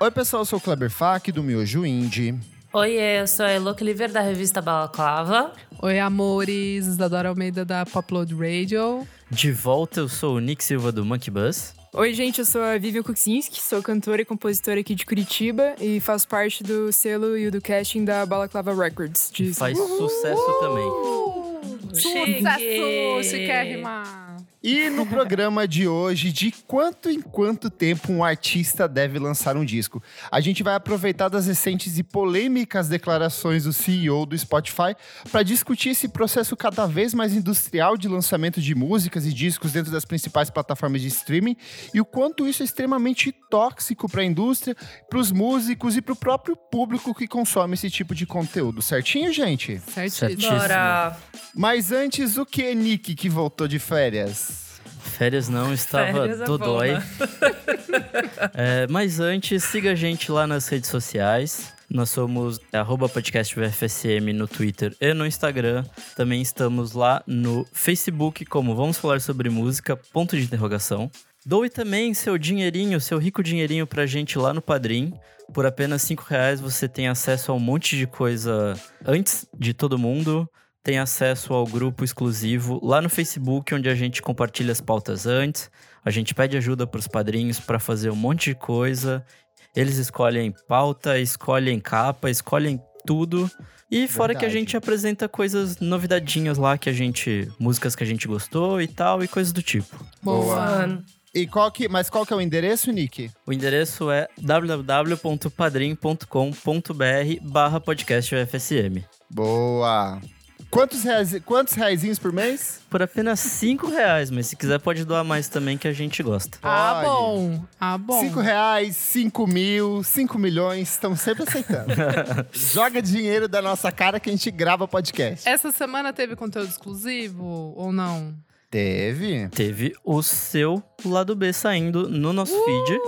Oi, pessoal, eu sou o Kleber Fak, do Miojo Indie. Oi, eu sou a Elo Cliver, da revista Balaclava. Oi, amores, Isadora Almeida da Popload Radio. De volta, eu sou o Nick Silva do Monkey Bus. Oi, gente, eu sou a Vivian Kuczynski, sou cantora e compositora aqui de Curitiba e faço parte do selo e do casting da Balaclava Records. De... Faz sucesso também. Sucesso, chiquérrima! E no programa de hoje, de quanto em quanto tempo um artista deve lançar um disco? A gente vai aproveitar das recentes e polêmicas declarações do CEO do Spotify para discutir esse processo cada vez mais industrial de lançamento de músicas e discos dentro das principais plataformas de streaming e o quanto isso é extremamente tóxico para a indústria, para os músicos e para o próprio público que consome esse tipo de conteúdo. Certinho, gente? Certíssimo. Certíssimo. Bora! Mas antes, o que, Nick, que voltou de férias? Férias não, estava Férias é dodói. né? É, mas antes, siga a gente lá nas redes sociais. Nós somos arroba podcast VFSM no Twitter e no Instagram. Também estamos lá no Facebook como Vamos Falar Sobre Música, ponto de interrogação. Doe também seu dinheirinho, seu rico dinheirinho pra gente lá no Padrim. Por apenas 5 reais você tem acesso a um monte de coisa antes de todo mundo. Tem acesso ao grupo exclusivo lá no Facebook, onde a gente compartilha as pautas antes. A gente pede ajuda pros padrinhos para fazer um monte de coisa. Eles escolhem pauta, escolhem capa, escolhem tudo. E fora que a Verdade. gente apresenta coisas novidadinhas lá que a gente. músicas que a gente gostou e tal, e coisas do tipo. Boa. E qual que, mas qual que é o endereço, Nick? O endereço é www.padrim.com.br barra podcast UFSM. Boa. Quantos reais, quantos reaisinhos por mês? Por apenas 5 reais, mas se quiser pode doar mais também que a gente gosta. Ah, bom. Ah, bom. Cinco reais, cinco mil, cinco milhões, estamos sempre aceitando. Joga dinheiro da nossa cara que a gente grava podcast. Essa semana teve conteúdo exclusivo ou não? Teve? Teve o seu lado B saindo no nosso feed.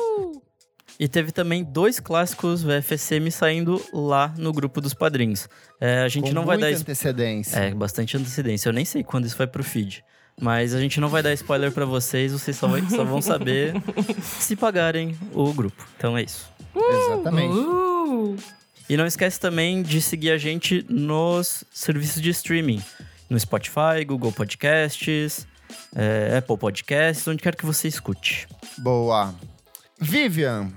Uh! E teve também dois clássicos VFSM saindo lá no grupo dos padrinhos. É, a gente Com não vai dar. antecedência. É, bastante antecedência. Eu nem sei quando isso vai pro feed. Mas a gente não vai dar spoiler pra vocês, vocês só, vai- só vão saber se pagarem o grupo. Então é isso. Exatamente. uh, E não esquece também de seguir a gente nos serviços de streaming. No Spotify, Google Podcasts, é, Apple Podcasts, onde quer que você escute. Boa. Vivian,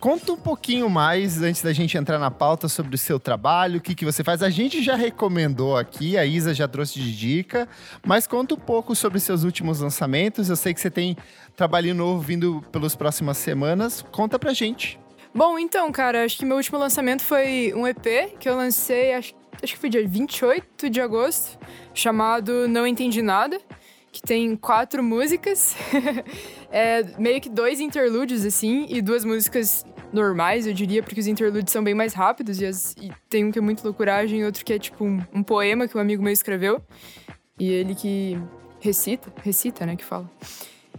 conta um pouquinho mais, antes da gente entrar na pauta, sobre o seu trabalho, o que, que você faz. A gente já recomendou aqui, a Isa já trouxe de dica, mas conta um pouco sobre seus últimos lançamentos. Eu sei que você tem trabalho novo vindo pelas próximas semanas. Conta pra gente. Bom, então, cara, acho que meu último lançamento foi um EP que eu lancei, acho, acho que foi dia 28 de agosto, chamado Não Entendi Nada, que tem quatro músicas, é, meio que dois interlúdios, assim, e duas músicas normais, eu diria, porque os interlúdios são bem mais rápidos, e, as- e tem um que é muito loucuragem e outro que é tipo um, um poema que um amigo meu escreveu, e ele que recita, recita, né, que fala.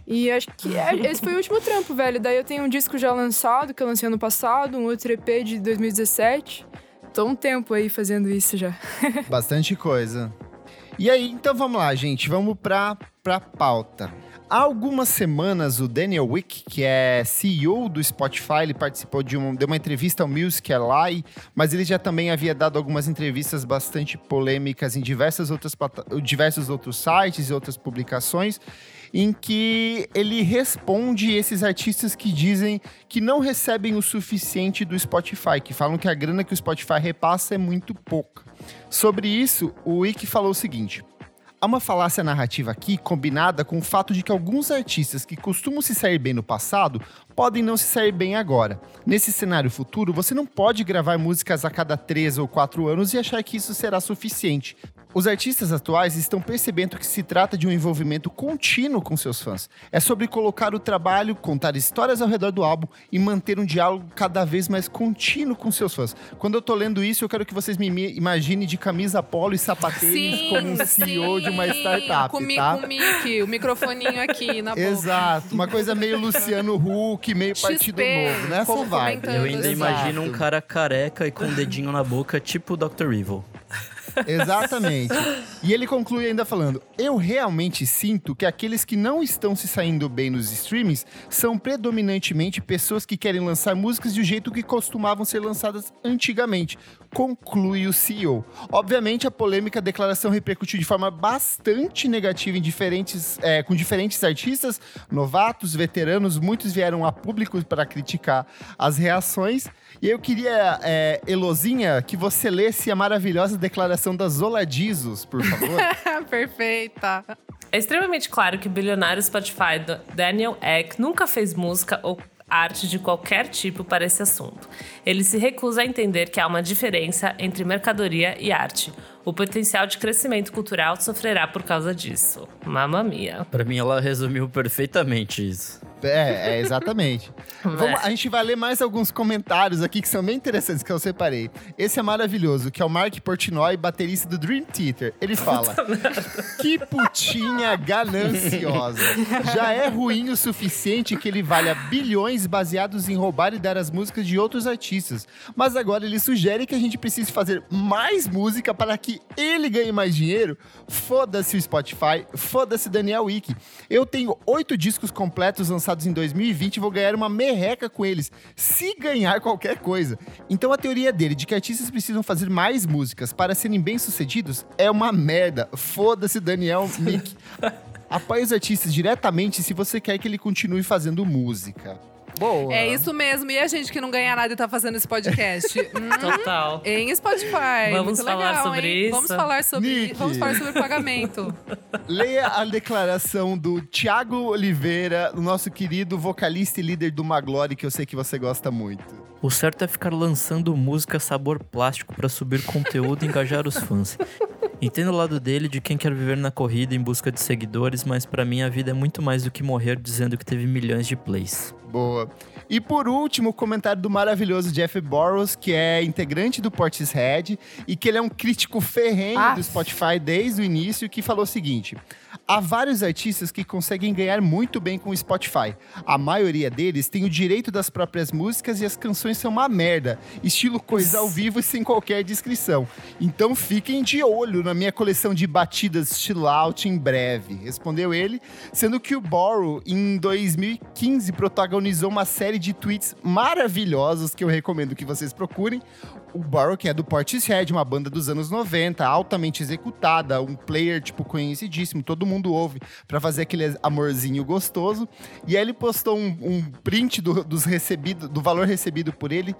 E acho que é- esse foi o último trampo, velho. Daí eu tenho um disco já lançado, que eu lancei ano passado, um outro EP de 2017. Tô um tempo aí fazendo isso já. Bastante coisa. E aí, então vamos lá, gente. Vamos pra, pra pauta. Há algumas semanas, o Daniel Wick, que é CEO do Spotify, ele participou de, um, de uma entrevista ao Music Ally, mas ele já também havia dado algumas entrevistas bastante polêmicas em diversas outras, diversos outros sites e outras publicações, em que ele responde esses artistas que dizem que não recebem o suficiente do Spotify, que falam que a grana que o Spotify repassa é muito pouca. Sobre isso, o Wick falou o seguinte. Há uma falácia narrativa aqui combinada com o fato de que alguns artistas que costumam se sair bem no passado podem não se sair bem agora. Nesse cenário futuro, você não pode gravar músicas a cada três ou quatro anos e achar que isso será suficiente. Os artistas atuais estão percebendo que se trata de um envolvimento contínuo com seus fãs. É sobre colocar o trabalho, contar histórias ao redor do álbum e manter um diálogo cada vez mais contínuo com seus fãs. Quando eu tô lendo isso, eu quero que vocês me imaginem de camisa polo e sapatênis como um CEO de uma startup, com, tá? com o mic, o microfoninho aqui na boca. Exato, uma coisa meio Luciano Huck, meio XP, Partido Novo, vibe. comentando Eu ainda Exato. imagino um cara careca e com um dedinho na boca, tipo o Dr. Evil. Exatamente. E ele conclui ainda falando: Eu realmente sinto que aqueles que não estão se saindo bem nos streamings são predominantemente pessoas que querem lançar músicas do jeito que costumavam ser lançadas antigamente. Conclui o CEO. Obviamente, a polêmica declaração repercutiu de forma bastante negativa em diferentes, é, com diferentes artistas, novatos, veteranos, muitos vieram a público para criticar as reações. E eu queria, é, Elozinha, que você lesse a maravilhosa declaração da Zola Dizos, por favor. Perfeita. É extremamente claro que o bilionário Spotify Daniel Ek nunca fez música ou arte de qualquer tipo para esse assunto. Ele se recusa a entender que há uma diferença entre mercadoria e arte. O potencial de crescimento cultural sofrerá por causa disso. Mamma mia. Para mim, ela resumiu perfeitamente isso. É, é exatamente. Vamos, a gente vai ler mais alguns comentários aqui que são bem interessantes que eu separei. Esse é maravilhoso, que é o Mark Portnoy, baterista do Dream Theater. Ele fala: Que putinha gananciosa. Já é ruim o suficiente que ele valha bilhões baseados em roubar e dar as músicas de outros artistas. Mas agora ele sugere que a gente precise fazer mais música para que ele ganhe mais dinheiro. Foda-se o Spotify, foda-se Daniel Wick. Eu tenho oito discos completos lançados lançados em 2020 e vou ganhar uma merreca com eles, se ganhar qualquer coisa. Então a teoria dele de que artistas precisam fazer mais músicas para serem bem-sucedidos é uma merda. Foda-se, Daniel Mick. Apoie os artistas diretamente se você quer que ele continue fazendo música. Boa. É isso mesmo. E a gente que não ganha nada e tá fazendo esse podcast? hum, Total. Em Spotify. Vamos Muito falar legal, sobre hein? isso. Vamos falar sobre, Nick. vamos falar sobre pagamento. Leia a declaração do Thiago Oliveira, o nosso querido vocalista e líder do Maglore, que eu sei que você gosta muito. O certo é ficar lançando música sabor plástico para subir conteúdo e engajar os fãs. Entendo o lado dele de quem quer viver na corrida em busca de seguidores, mas pra mim a vida é muito mais do que morrer dizendo que teve milhões de plays. Boa. E por último, o comentário do maravilhoso Jeff Burrows, que é integrante do Portishead e que ele é um crítico ferrenho Ah. do Spotify desde o início, que falou o seguinte: Há vários artistas que conseguem ganhar muito bem com o Spotify. A maioria deles tem o direito das próprias músicas e as canções são uma merda, estilo coisa ao vivo sem qualquer descrição. Então fiquem de olho na minha coleção de batidas chill out em breve, respondeu ele, sendo que o Borrow em 2015 protagonizou uma série de tweets maravilhosos que eu recomendo que vocês procurem. O Borrow, que é do Portishead, uma banda dos anos 90, altamente executada, um player, tipo, conhecidíssimo, todo mundo ouve, pra fazer aquele amorzinho gostoso. E aí ele postou um, um print do, dos recebido, do valor recebido por ele,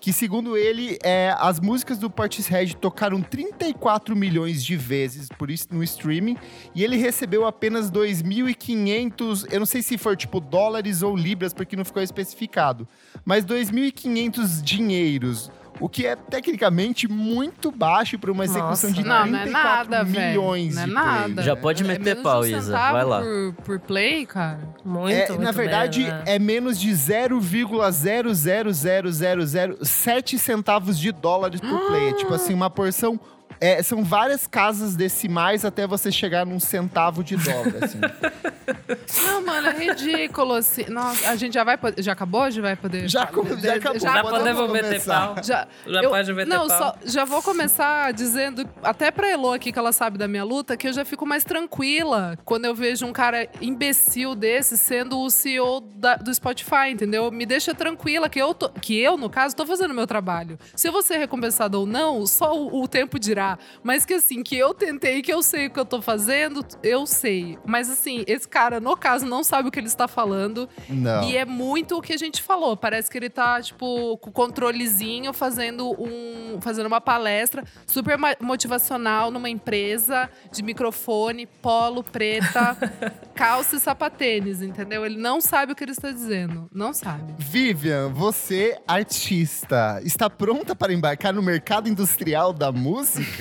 que segundo ele, é, as músicas do Portishead tocaram 34 milhões de vezes por isso no streaming, e ele recebeu apenas 2.500, eu não sei se for tipo dólares ou libras, porque não ficou especificado, mas 2.500 dinheiros. O que é tecnicamente muito baixo para uma execução Nossa. de Não, 34 não é nada, velho. milhões Não é de nada. Já pode É meter menos pau, um Isa. Vai lá. Por, por play, cara? Muito, É, muito na verdade, menos, né? é menos de 0,00007 centavos de dólares por play. É tipo assim, uma porção. É, são várias casas decimais até você chegar num centavo de dólar, assim. Não, mano, é ridículo. Assim. Nossa, a gente já vai poder. Já acabou? Já vai poder. Já já acabou. Já Podemos podemos meter pau. Já, Já eu- pode meter Não, pau. só, já vou começar dizendo, até pra Elo aqui, que ela sabe da minha luta, que eu já fico mais tranquila quando eu vejo um cara imbecil desse sendo o CEO da- do Spotify, entendeu? Me deixa tranquila que eu, tô- que eu, no caso, tô fazendo o meu trabalho. Se eu vou ser recompensada ou não, só o, o tempo dirá. Mas que assim, que eu tentei, que eu sei o que eu tô fazendo, eu sei. Mas assim, esse cara, no caso, não sabe o que ele está falando. Não. E é muito o que a gente falou. Parece que ele tá, tipo, com o controlezinho fazendo um. fazendo uma palestra super motivacional numa empresa de microfone, polo, preta, calça e sapatênis, entendeu? Ele não sabe o que ele está dizendo. Não sabe. Vivian, você, artista, está pronta para embarcar no mercado industrial da música?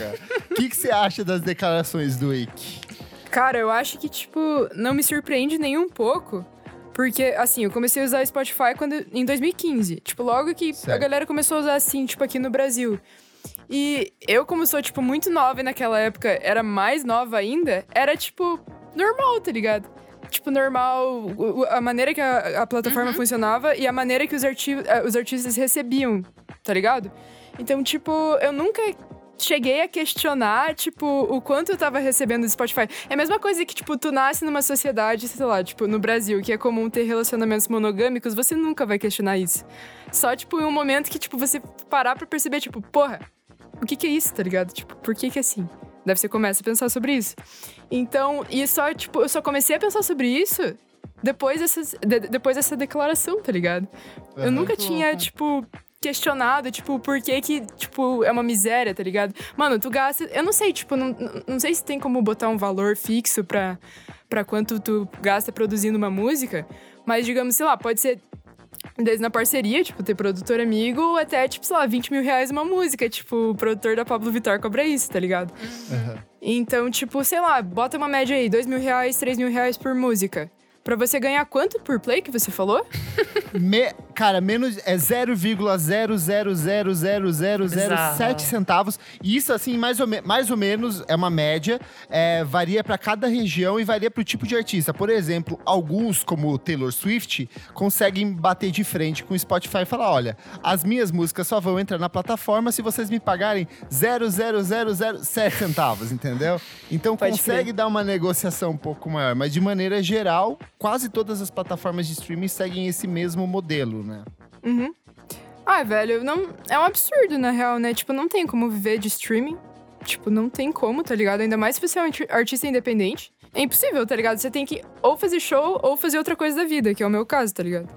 O que, que você acha das declarações do Ike? Cara, eu acho que, tipo, não me surpreende nem um pouco. Porque, assim, eu comecei a usar Spotify quando, em 2015. Tipo, logo que a Certo. galera começou a usar assim, tipo, aqui no Brasil. E eu, como sou, tipo, muito nova e naquela época era mais nova ainda, era, tipo, normal, tá ligado? Tipo, normal, a maneira que a, a plataforma funcionava e a maneira que os, arti eh, os artistas recebiam, tá ligado? Então, tipo, eu nunca cheguei a questionar, tipo, o quanto eu tava recebendo do Spotify. É a mesma coisa que, tipo, tu nasce numa sociedade, sei lá, tipo, no Brasil, que é comum ter relacionamentos monogâmicos, você nunca vai questionar isso. Só, tipo, em um momento que, tipo, você parar pra perceber, tipo, porra, o que que é isso, tá ligado? Tipo, por que que é assim? Daí você começa a pensar sobre isso. Então, e só, tipo, eu só comecei a pensar sobre isso depois dessa, de, depois dessa declaração, tá ligado? Eu Uhum. nunca tinha, tipo, questionado, tipo, por que que, tipo, é uma miséria, tá ligado? Mano, tu gasta... Eu não sei, tipo, não, não- sei se tem como botar um valor fixo pra, pra quanto tu gasta produzindo uma música, mas, digamos, sei lá, pode ser desde na parceria, tipo, ter produtor amigo, até, tipo, sei lá, 20 mil reais uma música. Tipo, o produtor da Pablo Vittar cobra isso, tá ligado? Aham. Então, tipo, sei lá, bota uma média aí, 2 mil reais, 3 mil reais por música. Pra você ganhar quanto por play que você falou? Me- cara, menos é 0,0000007 Bizarro. centavos. E isso, assim, mais ou, me- mais ou menos é uma média. é, varia pra cada região e varia pro tipo de artista. Por exemplo, alguns, como o Taylor Swift, conseguem bater de frente com o Spotify e falar: olha, as minhas músicas só vão entrar na plataforma se vocês me pagarem 0,0007 centavos, entendeu? Então Pode consegue crer. dar uma negociação um pouco maior. Mas de maneira geral, quase todas as plataformas de streaming seguem esse mesmo modelo, né? Uhum. Ah, velho, não. É um absurdo, na real, né? Tipo, não tem como viver de streaming. Tipo, não tem como, tá ligado? Ainda mais se você é um arti- artista independente. É impossível, tá ligado? Você tem que ou fazer show ou fazer outra coisa da vida, que é o meu caso, tá ligado?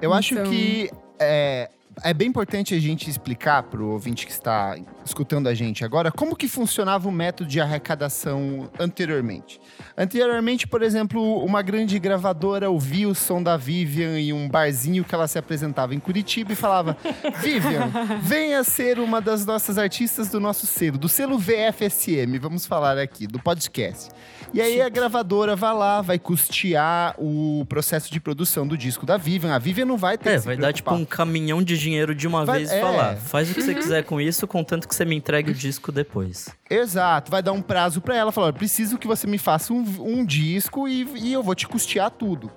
Eu acho Então- que é, é bem importante a gente explicar pro ouvinte que está escutando a gente agora como que funcionava o método de arrecadação anteriormente. Anteriormente, por exemplo, uma grande gravadora ouvia o som da Vivian em um barzinho que ela se apresentava em Curitiba e falava: Vivian, venha ser uma das nossas artistas do nosso selo, do selo VFSM, vamos falar aqui, do podcast. E aí a gravadora vai lá, vai custear o processo de produção do disco da Vivian. A Vivian não vai ter É, vai dar tipo um caminhão de dinheiro de uma Vai- vez e é. falar: faz o que você quiser com isso, contanto que você me entregue o disco depois. Exato, vai dar um prazo pra ela, falar, preciso que você me faça um, um disco e, e eu vou te custear tudo.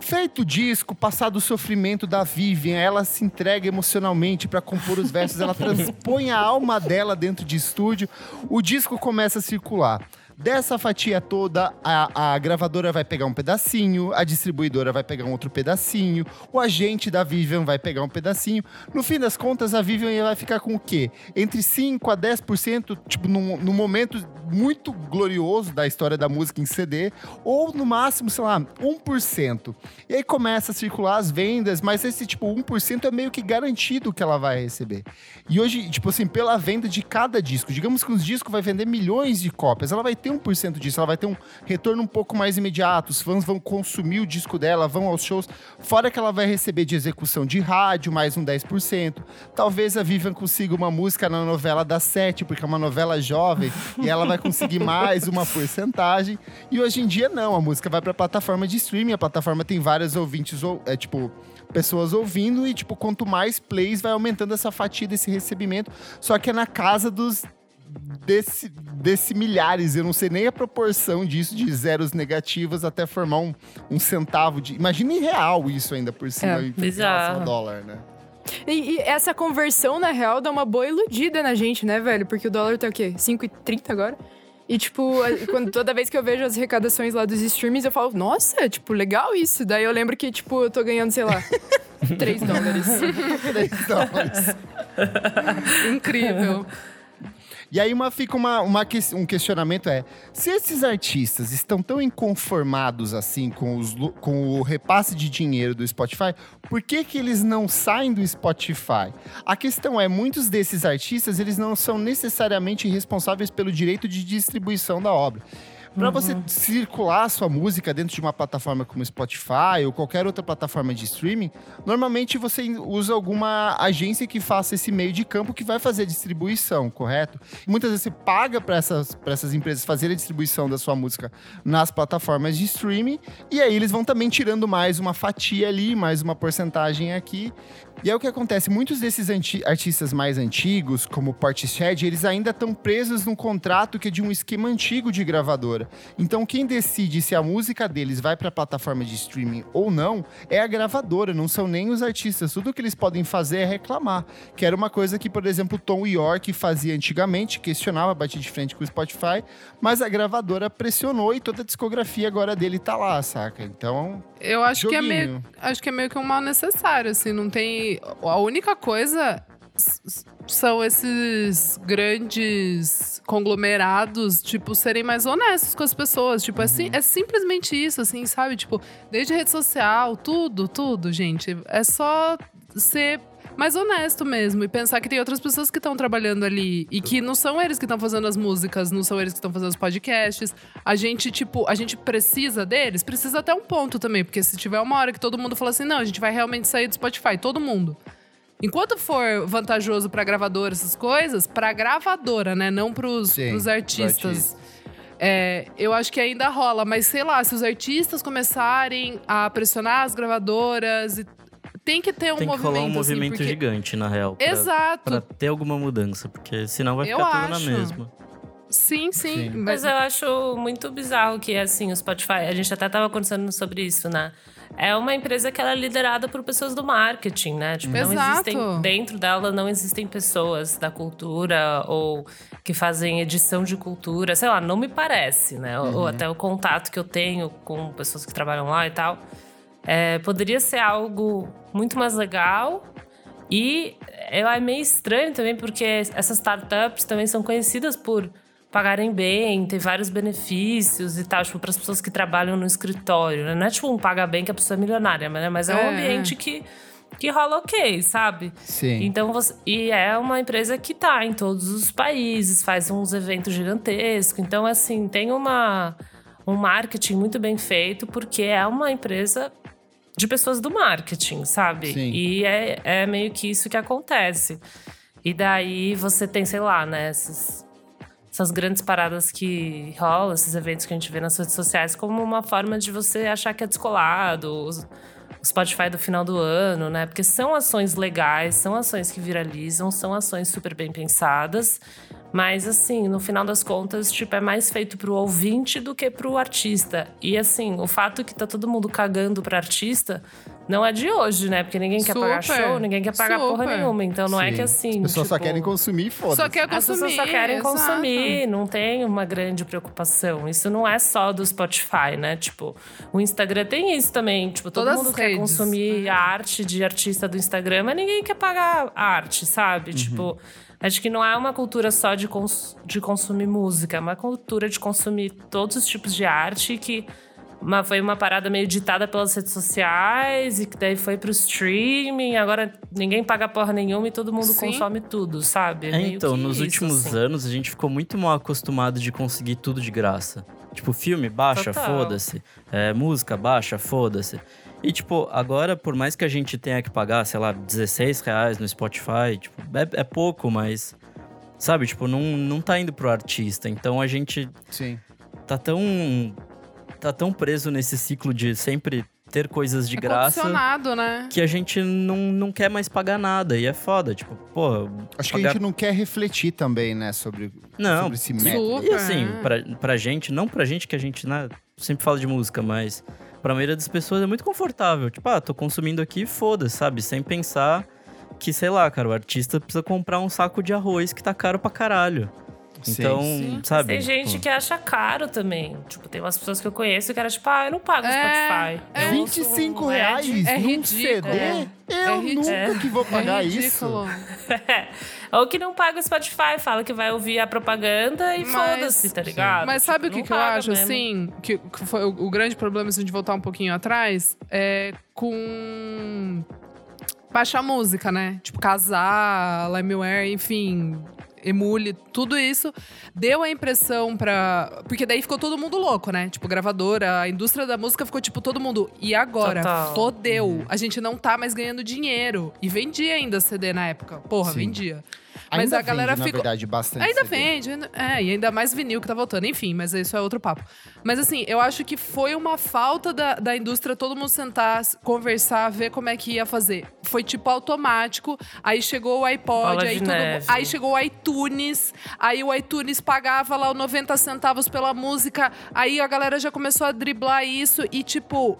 Feito o disco, passado o sofrimento da Vivian, ela se entrega emocionalmente pra compor os versos, ela transpõe a alma dela dentro de estúdio, o disco começa a circular. Dessa fatia toda, a, a gravadora vai pegar um pedacinho, a distribuidora vai pegar um outro pedacinho, o agente da Vivian vai pegar um pedacinho. No fim das contas, a Vivian vai ficar com o quê? Entre 5 a 10%, tipo, num, num momento muito glorioso da história da música em CD, ou no máximo, sei lá, 1%. E aí começa a circular as vendas, mas esse tipo 1% é meio que garantido que ela vai receber. E hoje, tipo assim, pela venda de cada disco, digamos que os discos vai vender milhões de cópias, ela vai ter 1% disso, ela vai ter um retorno um pouco mais imediato, os fãs vão consumir o disco dela, vão aos shows, fora que ela vai receber de execução de rádio, mais um 10%. Talvez a Vivian consiga uma música na novela das sete, porque é uma novela jovem, e ela vai conseguir mais uma porcentagem. E hoje em dia, não, a música vai pra plataforma de streaming, a plataforma tem vários ouvintes, ou- é tipo, pessoas ouvindo, e tipo, quanto mais plays, vai aumentando essa fatia desse recebimento. Só que é na casa dos desse, desse milhares, eu não sei nem a proporção disso, de zeros negativos até formar um, um centavo de. Imagina em real isso ainda por cima, É, em relação ao dólar, né? E, e essa conversão, na real, dá uma boa iludida na gente, né, velho? Porque o dólar tá o quê? 5,30 agora? E, tipo, quando, toda vez que eu vejo as arrecadações lá dos streams, eu falo, nossa, tipo, legal isso. Daí eu lembro que, tipo, eu tô ganhando, sei lá, 3 dólares. Três dólares. Incrível. E aí uma, fica uma, uma um questionamento é: se esses artistas estão tão inconformados assim com, os com o repasse de dinheiro do Spotify, por que, que eles não saem do Spotify? A questão é, muitos desses artistas eles não são necessariamente responsáveis pelo direito de distribuição da obra. Para você circular a sua música dentro de uma plataforma como Spotify ou qualquer outra plataforma de streaming, normalmente você usa alguma agência que faça esse meio de campo que vai fazer a distribuição, correto? Muitas vezes você paga para essas, pra essas empresas fazerem a distribuição da sua música nas plataformas de streaming, e aí eles vão também tirando mais uma fatia ali, mais uma porcentagem aqui. E aí o que acontece? Muitos desses artistas mais antigos, como o Portishead, eles ainda estão presos num contrato que é de um esquema antigo de gravadora. Gravadora. Então quem decide se a música deles vai para a plataforma de streaming ou não é a gravadora, não são nem os artistas. Tudo que eles podem fazer é reclamar, que era uma coisa que, por exemplo, Tom York fazia antigamente, questionava, batia de frente com o Spotify, mas a gravadora pressionou e toda a discografia agora dele tá lá, saca? Então, Eu acho que é meio, joguinho. acho que é meio que um mal necessário, assim, não tem. A única coisa são esses grandes conglomerados, tipo, serem mais honestos com as pessoas. Tipo, é, sim- é simplesmente isso, assim, sabe? Tipo, desde rede social, tudo, tudo, gente. É só ser mais honesto mesmo e pensar que tem outras pessoas que estão trabalhando ali e que não são eles que estão fazendo as músicas, não são eles que estão fazendo os podcasts. A gente, tipo, a gente precisa deles, precisa até um ponto também, porque se tiver uma hora que todo mundo fala assim, não, a gente vai realmente sair do Spotify, todo mundo. Enquanto for vantajoso pra gravadora essas coisas, pra gravadora, né, não pros, Sim, pros pro artistas. artista. É, eu acho que ainda rola, mas sei lá, se os artistas começarem a pressionar as gravadoras, e- tem que ter um Tem que movimento. rolar um assim, movimento porque- gigante, na real. pra- Exato. Pra ter alguma mudança, porque senão vai Eu ficar tudo acho. na mesma. Sim, sim. Sim. Mas eu acho muito bizarro que, assim, o Spotify, a gente até tava conversando sobre isso, né? É uma empresa que ela é liderada por pessoas do marketing, né? Tipo, não Exato. existem, dentro dela não existem pessoas da cultura ou que fazem edição de cultura, sei lá, não me parece, né? Ou, ou até o contato que eu tenho com pessoas que trabalham lá e tal. É, poderia ser algo muito mais legal. E é é meio estranho também, porque essas startups também são conhecidas por pagarem bem, ter vários benefícios e tal, tipo, para as pessoas que trabalham no escritório, né? Não é tipo um paga bem que a pessoa é milionária, mas, né? mas é, um É. ambiente que, que rola ok, sabe? sim. Então você, e é uma empresa que tá em todos os países, faz uns eventos gigantescos. Então, assim, tem uma, um marketing muito bem feito, porque é uma empresa de pessoas do marketing, sabe? Sim. E é, é meio que isso que acontece. E daí você tem, sei lá, né, esses- essas grandes paradas que rolam, esses eventos que a gente vê nas redes sociais, como uma forma de você achar que é descolado, o Spotify do final do ano, né? Porque são ações legais, são ações que viralizam, são ações super bem pensadas. Mas, assim, no final das contas, tipo, é mais feito pro ouvinte do que pro artista. E, assim, o fato que tá todo mundo cagando pra artista não é de hoje, né? Porque ninguém quer pagar Super, show, ninguém quer pagar porra super. nenhuma. Então, não é Sim. que assim. As pessoas só tipo, querem consumir foda-se. Só quer as consumir. pessoas só querem exato. consumir, não tem uma grande preocupação. Isso não é só do Spotify, né? Tipo, o Instagram tem isso também. Tipo, todo Todas mundo as quer redes, consumir né? a arte de artista do Instagram, mas ninguém quer pagar a arte, sabe? Tipo, acho que não é uma cultura só de, cons de consumir música, é uma cultura de consumir todos os tipos de arte que. Uma, foi uma parada meio ditada pelas redes sociais e que daí foi pro streaming. Agora ninguém paga porra nenhuma e todo mundo Sim. consome tudo, sabe? É, meio então, nos isso, últimos assim. anos a gente ficou muito mal acostumado de conseguir tudo de graça. Tipo, filme, baixa, foda-se. É, música, baixa, foda-se. E, tipo, agora, por mais que a gente tenha que pagar, sei lá, 16 reais no Spotify, tipo, é, é pouco, mas. Sabe, tipo, não, não tá indo pro artista. Então a gente Sim. tá tão. Tá tão preso nesse ciclo de sempre ter coisas de É graça né? que a gente não, não quer mais pagar nada. E é foda, tipo, pô. Acho que a pagar- gente não quer refletir também, né, sobre, Não, sobre esse método. Super. E assim, pra, pra gente, não pra gente que a gente né, sempre fala de música, mas pra maioria das pessoas é muito confortável. Tipo, ah, tô consumindo aqui, foda-se, sabe? Sem pensar que, sei lá, cara, o artista precisa comprar um saco de arroz que tá caro pra caralho. Então, Sim. sabe? Tem gente tipo, que acha caro também. Tipo, tem umas pessoas que eu conheço que era tipo, ah, eu não pago É, Spotify. é. Eu ouço 25 um reais. É num ridículo. CD? É. Eu É nunca que vou pagar é isso. Ou que não paga o Spotify, fala que vai ouvir a propaganda e foda-se, tá ligado? Mas sabe o Tipo, que, que eu acho, mesmo. assim? Que, foi o, o grande problema, se a gente voltar um pouquinho atrás, é com. Baixar música, né? Tipo, casar, LimeWare, enfim. Emule, tudo isso deu a impressão pra. Porque daí ficou todo mundo louco, né? Tipo, gravadora, a indústria da música ficou tipo todo mundo. E agora? Total. Fodeu. Uhum. A gente não tá mais ganhando dinheiro. E vendia ainda CD na época. Porra, Sim. vendia. Mas Ainda a galera vende, ficou. na verdade, bastante Ainda CD. vende, é, e ainda mais vinil que tá voltando. Enfim, mas isso é outro papo. Mas assim, eu acho que foi uma falta da, da indústria todo mundo sentar, conversar, ver como é que ia fazer. Foi tipo automático, aí chegou o iPod, aí, todo, aí chegou o iTunes, aí o iTunes pagava lá os 90 centavos pela música, aí a galera já começou a driblar isso e tipo.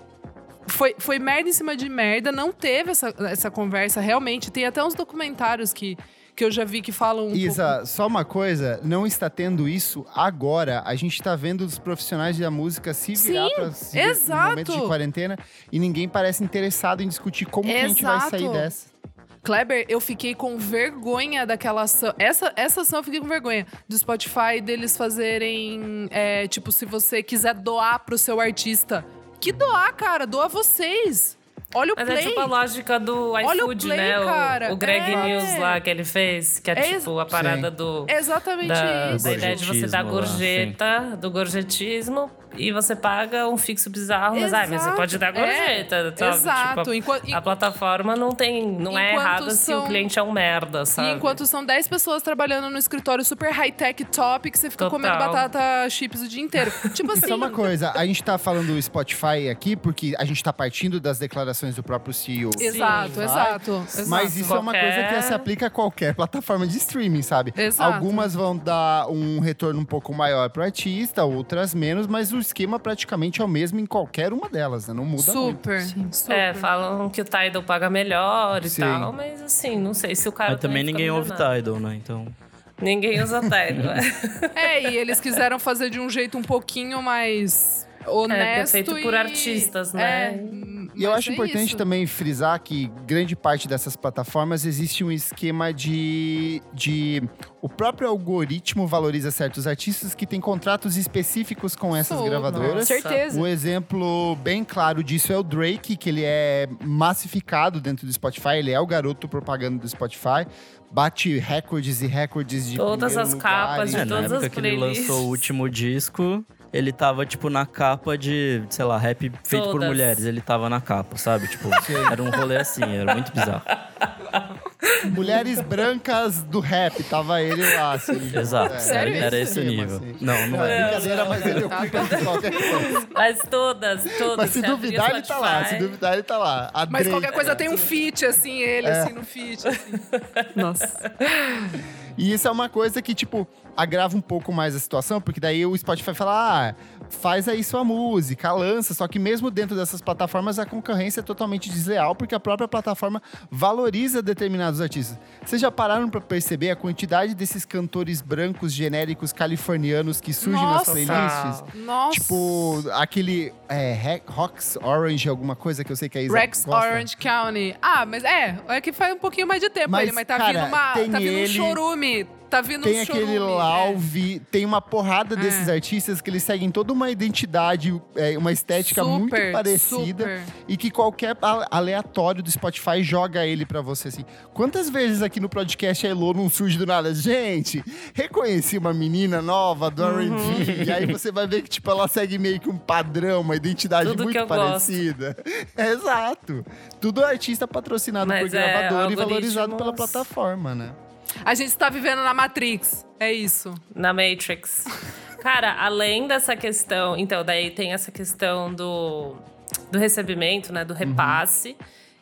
Foi, foi merda em cima de merda, não teve essa, essa conversa realmente. Tem até uns documentários que, que eu já vi que falam um pouco Isa, só uma coisa, não está tendo isso agora. A gente está vendo os profissionais da música se virar para se exato. no momento de quarentena e ninguém parece interessado em discutir como que a gente vai sair dessa. Kleber, eu fiquei com vergonha daquela ação. Essa, essa ação eu fiquei com vergonha. Do Spotify deles fazerem. é, tipo, se você quiser doar pro seu artista. Que doar, cara? Doa vocês. Olha o Mas play. é tipo a lógica do Olha o iFood, play, né? O- cara. O, Greg É. News lá que ele fez, que é, É tipo a parada Sim. do. Exatamente Da, isso. da ideia de você dar Gorjetismo lá, gorjeta, do gorjetismo, e você paga um fixo bizarro, mas, ah, mas você pode dar gorjeta, É, sabe? exato. Tipo, Enquanto- a plataforma não tem. Não é errado se o cliente é um merda, sabe? E enquanto são 10 pessoas trabalhando no escritório super high-tech top, que você fica Total. comendo batata chips o dia inteiro. tipo assim. Só uma coisa, a gente tá falando do Spotify aqui porque a gente tá partindo das declarações do próprio CEO. Exato, Sim. exato, exato. Mas isso é uma coisa que Qualquer- se aplica a qualquer plataforma de streaming, sabe? Exato. Algumas vão dar um retorno um pouco maior pro artista, outras menos, mas o esquema praticamente é o mesmo em qualquer uma delas, né? Não muda muito. Super, super. É, falam que o Tidal paga melhor e Sim. tal, mas assim, não sei se o cara. Mas também ninguém ouve. Tidal, né? Então. Ninguém usa Tidal. É, e eles quiseram fazer de um jeito um pouquinho mais honesto. É, feito por e- artistas, né? É, E eu acho é importante isso. também frisar que grande parte dessas plataformas existe um esquema de, de. O próprio algoritmo valoriza certos artistas que têm contratos específicos com essas Super. gravadoras. Nossa. Certeza. Um exemplo bem claro disso é o Drake, que ele é massificado dentro do Spotify, ele é o garoto propaganda do Spotify, bate recordes e recordes de Todas as lugar capas de É, na todas época as que ele playlists. lançou o último disco, ele tava, tipo, na capa de, sei lá, rap feito por Todas. mulheres. Ele tava na capa, sabe? Tipo, era um rolê assim, era muito bizarro. Mulheres brancas do rap, tava ele lá, assim. Exato. É, Sério era Era esse o nível. assim. Não, não Não, é é. brincadeira, mas ele ocupa qualquer coisa. Mas todas, todas. Mas se duvidar, ele tá lá. Se duvidar, ele tá lá. A Mas Drake- qualquer coisa tem um feat, assim, ele, É. assim, no feat. Assim. Nossa. E isso é uma coisa que, tipo, agrava um pouco mais a situação, porque daí o Spotify fala, ah, faz aí sua música, lança. Só que mesmo dentro dessas plataformas, a concorrência é totalmente desleal, porque a própria plataforma valoriza determinados artistas. Vocês já pararam pra perceber a quantidade desses cantores brancos genéricos californianos que surgem Nossa. nas playlists? Nossa. Tipo, aquele é, Re- Rox Orange, alguma coisa que eu sei que a Isa Rex gosta. Orange County. Ah, mas é, é que faz um pouquinho mais de tempo Mas, ele, mas tá cara, vindo uma. Tá vindo um ele- chorume. Tá vindo Tem um aquele chorume. Lauve, tem uma porrada É. desses artistas que eles seguem toda uma identidade, é, uma estética muito Super, parecida. super. E que qualquer aleatório do Spotify joga ele pra você, assim. Quantas vezes aqui no podcast a Elo não surge do nada? Gente, reconheci uma menina nova do Uhum. R&B. e aí você vai ver que, tipo, ela segue meio que um padrão, uma identidade Tudo muito parecida. Exato. Tudo artista patrocinado Mas por é, gravador e valorizado pela plataforma, né? A gente tá vivendo na Matrix. É isso. na Matrix. Cara, além dessa questão, então daí tem essa questão do, do recebimento, né, do Uhum.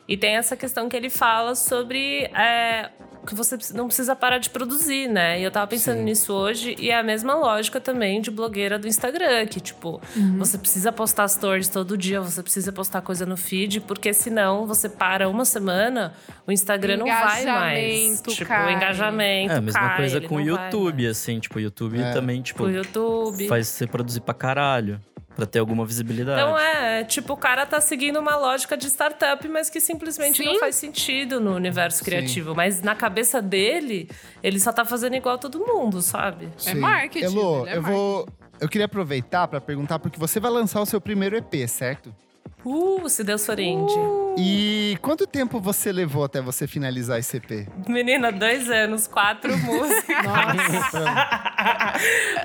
E tem essa questão que ele fala sobre é, que você não precisa parar de produzir, né? E eu tava pensando Sim. nisso hoje e é a mesma lógica também de blogueira do Instagram, que tipo, você precisa postar stories todo dia, você precisa postar coisa no feed, porque senão você para uma semana, o Instagram não vai mais. Engajamento Tipo, cai. o engajamento É a mesma cai, coisa com o YouTube, assim. Tipo, o YouTube É. também, tipo, O YouTube. faz você produzir pra caralho. Pra ter alguma visibilidade. Então é, tipo, o cara tá seguindo uma lógica de startup, mas que simplesmente Sim. não faz sentido no universo criativo. Mas na cabeça dele, ele só tá fazendo igual todo mundo, sabe? É Sim. marketing, Elô, é eu vou. Eu queria aproveitar pra perguntar, porque você vai lançar o seu primeiro EP, certo? Uh, se Deus for indie. E quanto tempo você levou até você finalizar esse EP? Menina, dois anos, quatro músicas.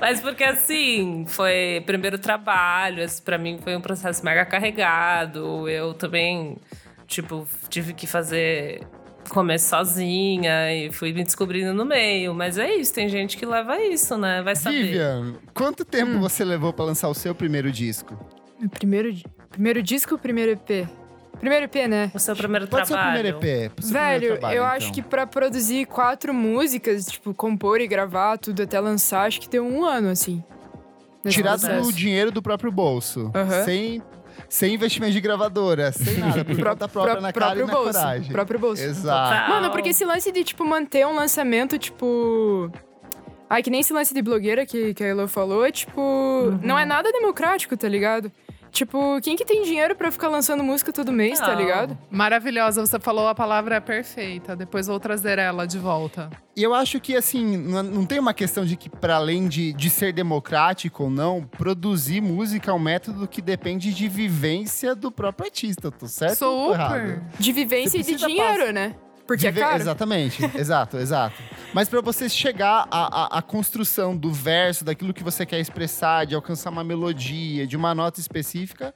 Mas porque assim, foi primeiro trabalho, pra mim foi um processo mega carregado. Eu também, tipo, tive que fazer começo sozinha e fui me descobrindo no meio. Mas é isso, tem gente que leva isso, né? Vai saber. Vivian, quanto tempo Hum. você levou pra lançar o seu primeiro disco? Meu primeiro, primeiro disco ou primeiro EP? Primeiro EP, né? O seu primeiro Pode ser o trabalho. primeiro EP. Velho, primeiro trabalho, eu então. acho que pra produzir quatro músicas, tipo, compor e gravar tudo até lançar, acho que deu um ano, assim. Tirado processo. do dinheiro do próprio bolso. Aham. Sem, sem investimento de gravadora, sem nada. Por conta própria na cara e próprio na bolso. coragem. Próprio bolso. Exato. Mano, porque esse lance de, tipo, manter um lançamento, tipo. Ai, que nem esse lance de blogueira que, que a Elo falou, tipo. Não é nada democrático, tá ligado? Tipo, quem que tem dinheiro pra ficar lançando música todo mês, tá Não. ligado? Maravilhosa, você falou a palavra perfeita. Depois vou trazer ela de volta. E eu acho que, assim, não, tem uma questão de que, para além de, de ser democrático ou não, produzir música é um método que depende de vivência do próprio artista, tô certo ou tô errado? Super. De vivência e de dinheiro, né? Porque Viver- é caro. Exatamente, exato, exato. Mas para você chegar à, à- à construção do verso, daquilo que você quer expressar, de alcançar uma melodia, de uma nota específica,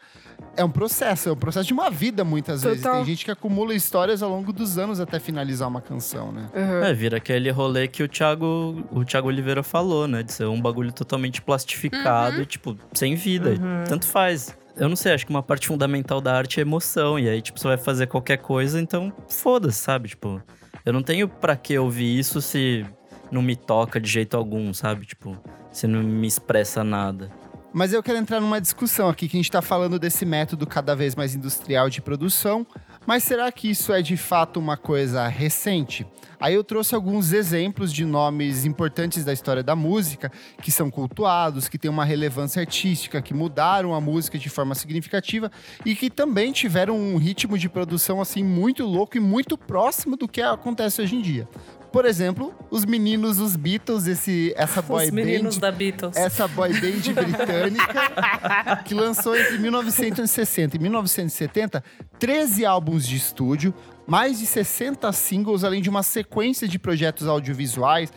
é um processo, é um processo de uma vida muitas vezes. Total. Tem gente que acumula histórias ao longo dos anos até finalizar uma canção, né? Aham. É, vira aquele rolê que o Thiago, o Thiago Oliveira falou, né? De ser um bagulho totalmente plastificado e, tipo, sem vida. Tanto faz. Eu não sei, acho que uma parte fundamental da arte é emoção. E aí, tipo, você vai fazer qualquer coisa, então foda-se, sabe? Tipo, eu não tenho pra que ouvir isso se não me toca de jeito algum, sabe? Tipo, se não me expressa nada. Mas eu quero entrar numa discussão aqui, que a gente está falando desse método cada vez mais industrial de produção, mas será que isso é de fato uma coisa recente? Aí eu trouxe alguns exemplos de nomes importantes da história da música, que são cultuados, que têm uma relevância artística, que mudaram a música de forma significativa e que também tiveram um ritmo de produção assim muito louco e muito próximo do que acontece hoje em dia. Por exemplo, os meninos, os Beatles, esse, essa boy Os meninos band da Beatles. essa boy band britânica que lançou entre 1960 e 1970 13 álbuns de estúdio, mais de 60 singles, além de uma sequência de projetos audiovisuais,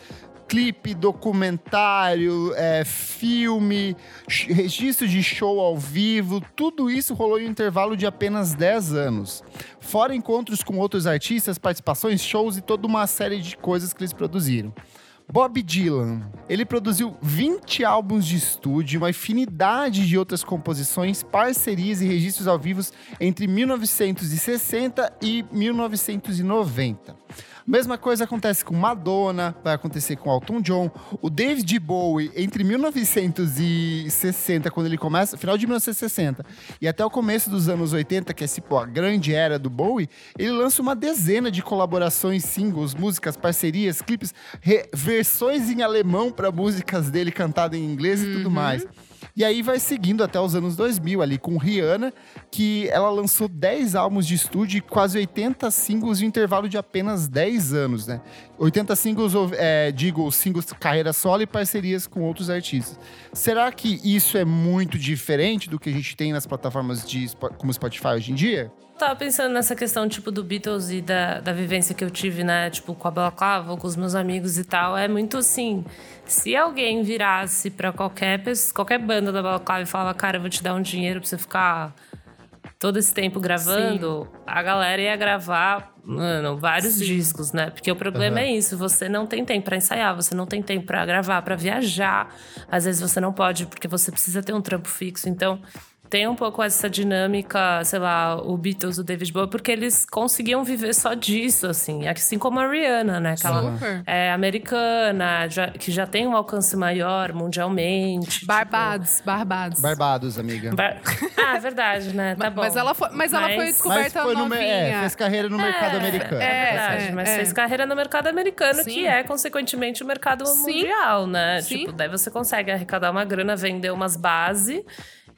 clipe, documentário, é, filme, registro de show ao vivo, tudo isso rolou em um intervalo de apenas 10 anos. Fora encontros com outros artistas, participações, shows e toda uma série de coisas que eles produziram. Bob Dylan, ele produziu 20 álbuns de estúdio, uma infinidade de outras composições, parcerias e registros ao vivo entre 1960 e 1990. Mesma coisa acontece com Madonna, vai acontecer com Elton John, o David Bowie entre 1960, quando ele começa, final de 1960, e até o começo dos anos 80, que é tipo a grande era do Bowie, ele lança uma dezena de colaborações, singles, músicas, parcerias, clipes, versões em alemão para músicas dele cantadas em inglês e tudo mais. E aí vai seguindo até os anos 2000 ali com Rihanna, que ela lançou 10 álbuns de estúdio e quase 80 singles em intervalo de apenas 10 anos, né? 80 singles, é, digo, singles carreira solo e parcerias com outros artistas. Será que isso é muito diferente do que a gente tem nas plataformas de, como Spotify hoje em dia? Tava pensando nessa questão, tipo, do Beatles e da, da vivência que eu tive, né? Tipo, com a Balaclava, com os meus amigos e tal. É muito assim. Se alguém virasse pra qualquer, qualquer banda da Balaclava e falava, cara, eu vou te dar um dinheiro pra você ficar todo esse tempo gravando, a galera ia gravar, mano, vários discos, né? Porque o problema é isso, você não tem tempo pra ensaiar, você não tem tempo pra gravar, pra viajar. Às vezes você não pode porque você precisa ter um trampo fixo. Então, tem um pouco essa dinâmica, sei lá, o Beatles, o David Bowie, porque eles conseguiam viver só disso, assim. Assim como a Rihanna, né? Que ela é americana, já- que já tem um alcance maior mundialmente. Barbados, Barbados. Barbados, amiga. Tipo, bar- Ah, verdade, né? Tá bom. Mas ela foi, mas ela foi Mas- Mas descoberta foi no, me- novinha. é, fez carreira no mercado É, americano. É verdade, É, mas é. fez carreira no mercado americano, Sim. que é, consequentemente, o mercado Sim. mundial, né? Sim. Tipo, daí você consegue arrecadar uma grana, vender umas bases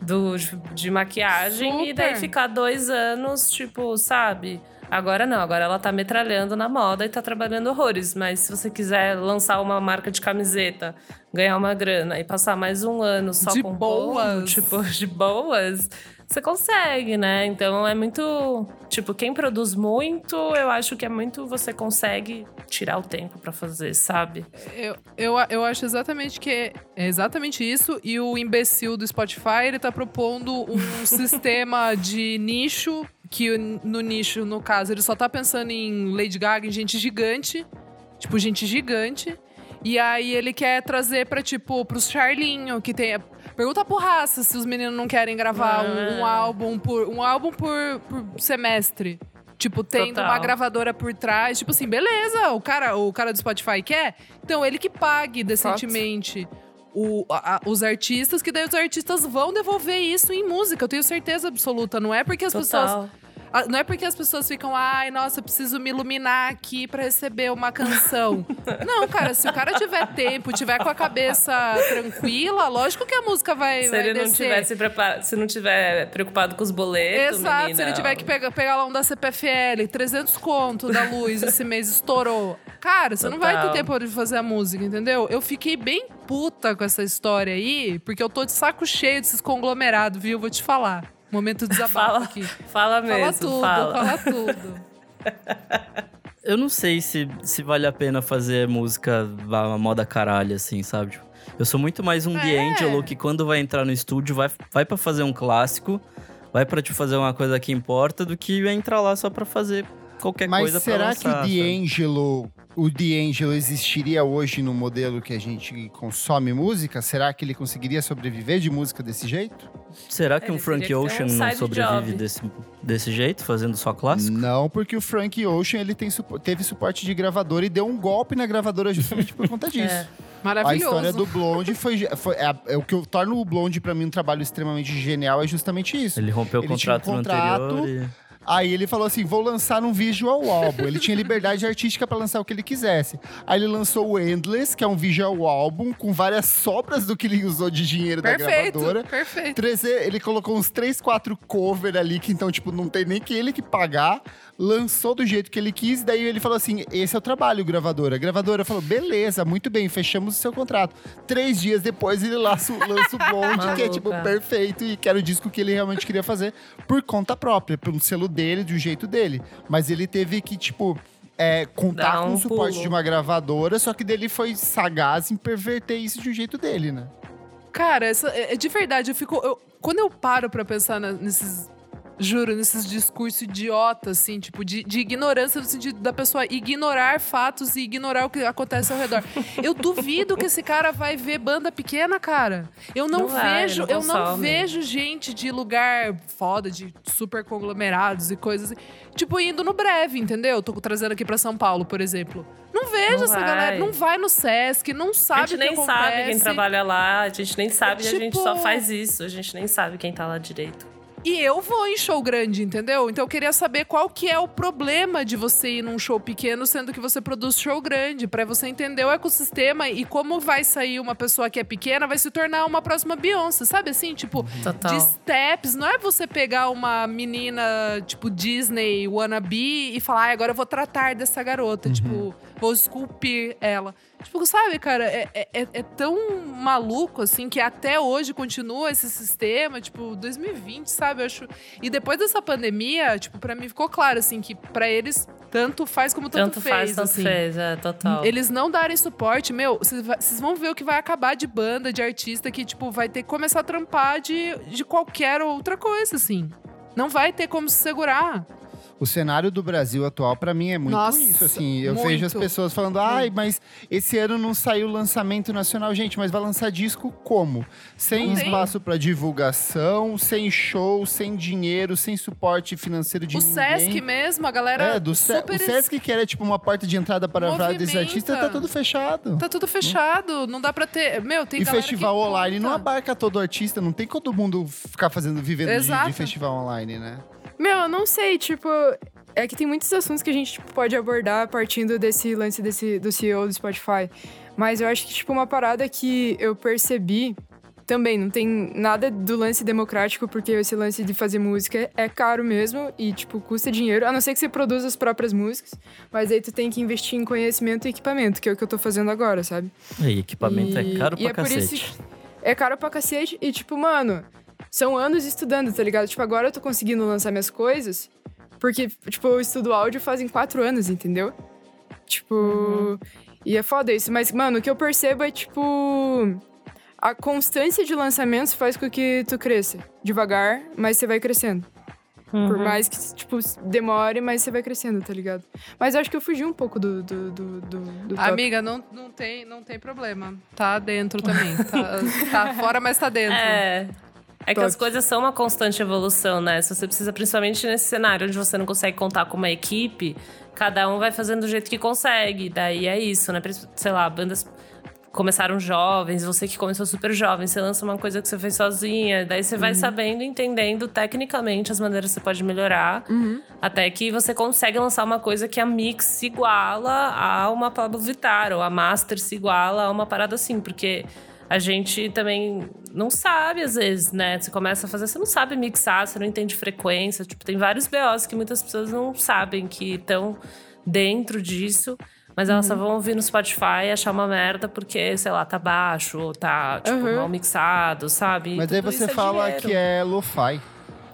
do, de maquiagem e daí Super. ficar dois anos, tipo, sabe? Agora não, agora ela tá metralhando na moda e tá trabalhando horrores. Mas se você quiser lançar uma marca de camiseta, ganhar uma grana e passar mais um ano só De com boas. tipo, de boas, você consegue, né? Então é muito. Tipo, quem produz muito, eu acho que é muito você consegue tirar o tempo pra fazer, sabe? Eu, eu, eu acho exatamente que é exatamente isso. E o imbecil do Spotify, ele tá propondo um sistema de nicho que no nicho, no caso, ele só tá pensando em Lady Gaga, em gente gigante. Tipo, gente gigante. E aí ele quer trazer pra, tipo, pros Charlinho, que tem. Pergunta pro Raça se os meninos não querem gravar um, um Ah. álbum por. Um álbum por, por semestre. Tipo, tendo Total. uma gravadora por trás. Tipo assim, beleza, o cara, o cara do Spotify quer. Então ele que pague decentemente. o- a- os artistas, que daí os artistas vão devolver isso em música, eu tenho certeza absoluta. Não é porque as pessoas Total. ah, Não é porque as pessoas ficam, ai, nossa, eu preciso me iluminar aqui pra receber uma canção. não, cara, se o cara tiver tempo, tiver com a cabeça tranquila, lógico que a música vai, Se vai ele não descer. tivesse preparado, se não tiver preocupado com os boletos, Exato, menina, se ele tiver que pegar, pegar lá um da CPFL, 300 conto da luz esse mês estourou. Cara, você não vai ter Total. tempo de fazer a música, entendeu? Eu fiquei bem puta com essa história aí, porque eu tô de saco cheio desses conglomerados, viu? Vou te falar. Momento de desabafo Fala, aqui. fala mesmo, Fala tudo, fala. fala tudo. Eu não sei se, se vale a pena fazer música a moda caralho, assim, sabe? Tipo, Eu sou muito mais um É. D'Angelo que quando vai entrar no estúdio vai, vai para fazer um clássico, vai pra te fazer uma coisa que importa, do que entrar lá só pra fazer qualquer Mas coisa pra será lançar, que o? D'Angelo, o D'Angelo existiria hoje no modelo que a gente consome música? Será que ele conseguiria sobreviver de música desse jeito? Será que Ele um Frank Ocean um não sobrevive job. desse, desse jeito, fazendo só clássico? Não, porque o Frank Ocean ele tem teve suporte de gravadora e deu um golpe na gravadora justamente por conta disso. É. A Maravilhoso. história do Blonde foi, foi é, é o que eu torno o Blonde pra mim um trabalho extremamente genial é justamente isso. Ele rompeu o Ele tinha um contrato, contrato, no anterior e... Aí ele falou assim: vou lançar um visual álbum. Ele tinha liberdade artística pra lançar o que ele quisesse. Aí ele lançou o Endless, que é um visual álbum com várias sobras do que ele usou de dinheiro da Perfeito, gravadora. perfeito. Treze- Ele colocou uns 3, 4 cover ali, que então, tipo, não tem nem que ele que pagar. Lançou do jeito que ele quis, daí ele falou assim: esse é o trabalho, gravadora. A gravadora falou: beleza, muito bem, fechamos o seu contrato. Três dias depois ele lança, o- lança o Blonde, que é tipo perfeito e que era o disco que ele realmente queria fazer por conta própria, pelo selo dele, do jeito dele. Mas ele teve que, tipo. é, contar Dar com um o suporte pulo. de uma gravadora, só que dele foi sagaz em perverter isso de um jeito dele, né? Cara, essa, é, é de verdade, eu fico. eu- quando eu paro pra pensar na- nesses. Juro, nesses discursos idiotas, assim, tipo, de, de ignorância no sentido da pessoa ignorar fatos e ignorar o que acontece ao redor. Eu duvido que esse cara vai ver banda pequena, cara. Eu não, Não vejo, não eu não vejo gente de lugar foda, de super conglomerados e coisas assim. Tipo, indo no breve, entendeu? Tô trazendo aqui pra São Paulo, por exemplo. Não vejo Não essa vai. galera, não vai no Sesc, não A sabe gente o que nem acontece. sabe quem trabalha lá, a gente nem sabe e a gente Tipo- só faz isso. A gente nem sabe quem tá lá direito. E eu vou em show grande, entendeu? Então eu queria saber qual que é o problema de você ir num show pequeno, sendo que você produz show grande, Pra você entender o ecossistema e como vai sair uma pessoa que é pequena, vai se tornar uma próxima Beyoncé, sabe assim? Tipo, Total. de steps, não é você pegar uma menina tipo Disney wannabe e falar, ah, agora eu vou tratar dessa garota, tipo, vou esculpir ela. Tipo, sabe, cara, é, é, é- é tão maluco, assim, que até hoje continua esse sistema, tipo, 2020, sabe? Eu acho. E depois dessa pandemia, tipo, pra mim ficou claro, assim, que pra eles tanto faz como tanto, Tanto fez. faz, tanto assim. fez, é, total. Eles não darem suporte, meu, vocês vão ver o que vai acabar de banda, de artista que, tipo, vai ter que começar a trampar de, de qualquer outra coisa, assim. Não vai ter como se segurar. O cenário do Brasil atual, pra mim, é muito Nossa, isso. Assim, eu muito. vejo as pessoas falando, ai, mas esse ano não saiu lançamento nacional. Gente, mas vai lançar disco como? Sem espaço pra divulgação, sem show, sem dinheiro, sem suporte financeiro de o ninguém. Sesc mesmo, a galera É, do super... o Sesc, que era tipo uma porta de entrada para vários desses artistas, tá tudo fechado. Tá tudo fechado, não dá pra ter... Meu, tem e festival online não abarca todo artista, não tem todo mundo ficar fazendo, vivendo de, de festival online, né? Meu, eu não sei, tipo. É que tem muitos assuntos que a gente tipo, pode abordar partindo desse lance desse, do CEO do Spotify. Mas eu acho que, tipo, uma parada que eu percebi também, não tem nada do lance democrático, porque esse lance de fazer música é caro mesmo e, tipo, custa dinheiro, a não ser que você produza as próprias músicas. Mas aí tu tem que investir em conhecimento e equipamento, que é o que eu tô fazendo agora, sabe? E equipamento E- é caro e pra é por isso cacete. É caro pra cacete e, tipo, mano, são anos estudando, tá ligado? Tipo, agora eu tô conseguindo lançar minhas coisas porque, tipo, eu estudo áudio fazem quatro anos, entendeu? Tipo. E é foda isso. Mas, mano, o que eu percebo é, tipo. A constância de lançamentos faz com que tu cresça. Devagar, mas você vai crescendo. Por Uhum. mais que, tipo, demore, mas você vai crescendo, tá ligado? Mas eu acho que eu fugi um pouco do, do, do, do, do. Amiga, não, não, tem, não tem problema. Tá dentro também. Tá, tá fora, mas tá dentro. É. É que as coisas são uma constante evolução, né? Se você precisa, principalmente nesse cenário onde você não consegue contar com uma equipe, cada um vai fazendo do jeito que consegue. Daí é isso, né? Sei lá, bandas começaram jovens, você que começou super jovem, você lança uma coisa que você fez sozinha, daí você vai sabendo, entendendo tecnicamente as maneiras que você pode melhorar, até que você consegue lançar uma coisa que a mix se iguala a uma Pablo Vittar, ou a master se iguala a uma parada assim, porque a gente também não sabe, às vezes, né? Você começa a fazer, você não sabe mixar, você não entende frequência. Tipo, tem vários BOs que muitas pessoas não sabem que estão dentro disso. Mas elas só vão ouvir no Spotify e achar uma merda porque, sei lá, tá baixo ou tá, tipo, Uhum. mal mixado, sabe? Mas Tudo você é fala dinheiro. que é lo-fi.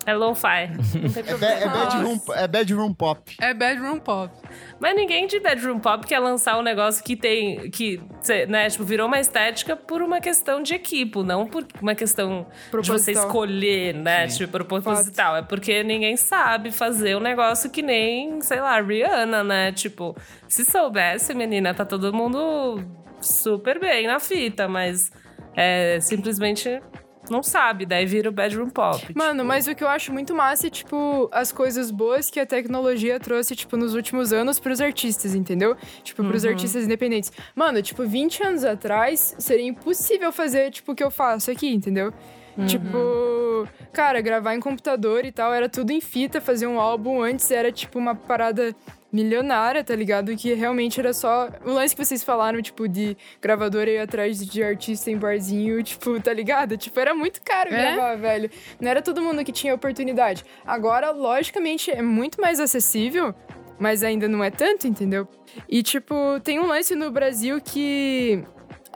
É lo-fi. Não tem É, problema. é bedroom, é bedroom pop. É bedroom pop. Mas ninguém de bedroom pop quer lançar um negócio que tem. que, cê, né, tipo, virou uma estética por uma questão de equipe, não por uma questão de você Proposital. escolher, né? Tipo, proposital. É porque ninguém sabe fazer um negócio que nem, sei lá, Rihanna, né? Tipo, se soubesse, menina, tá todo mundo super bem na fita, mas é, simplesmente não sabe, daí vira o bedroom pop. Mano, tipo. mas o que eu acho muito massa é, tipo, as coisas boas que a tecnologia trouxe, tipo, nos últimos anos pros artistas, entendeu? Tipo, pros Uhum. artistas independentes. Mano, tipo, 20 anos atrás, seria impossível fazer, tipo, o que eu faço aqui, entendeu? Uhum. Tipo, cara, gravar em computador e tal, era tudo em fita, fazer um álbum antes era, tipo, uma parada milionária, tá ligado? Que realmente era só. O lance que vocês falaram, tipo, de gravadora ir atrás de artista em barzinho, tipo, tá ligado? Tipo, era muito caro É? gravar, velho. Não era todo mundo que tinha oportunidade. Agora, logicamente, é muito mais acessível, mas ainda não é tanto, entendeu? E, tipo, tem um lance no Brasil que.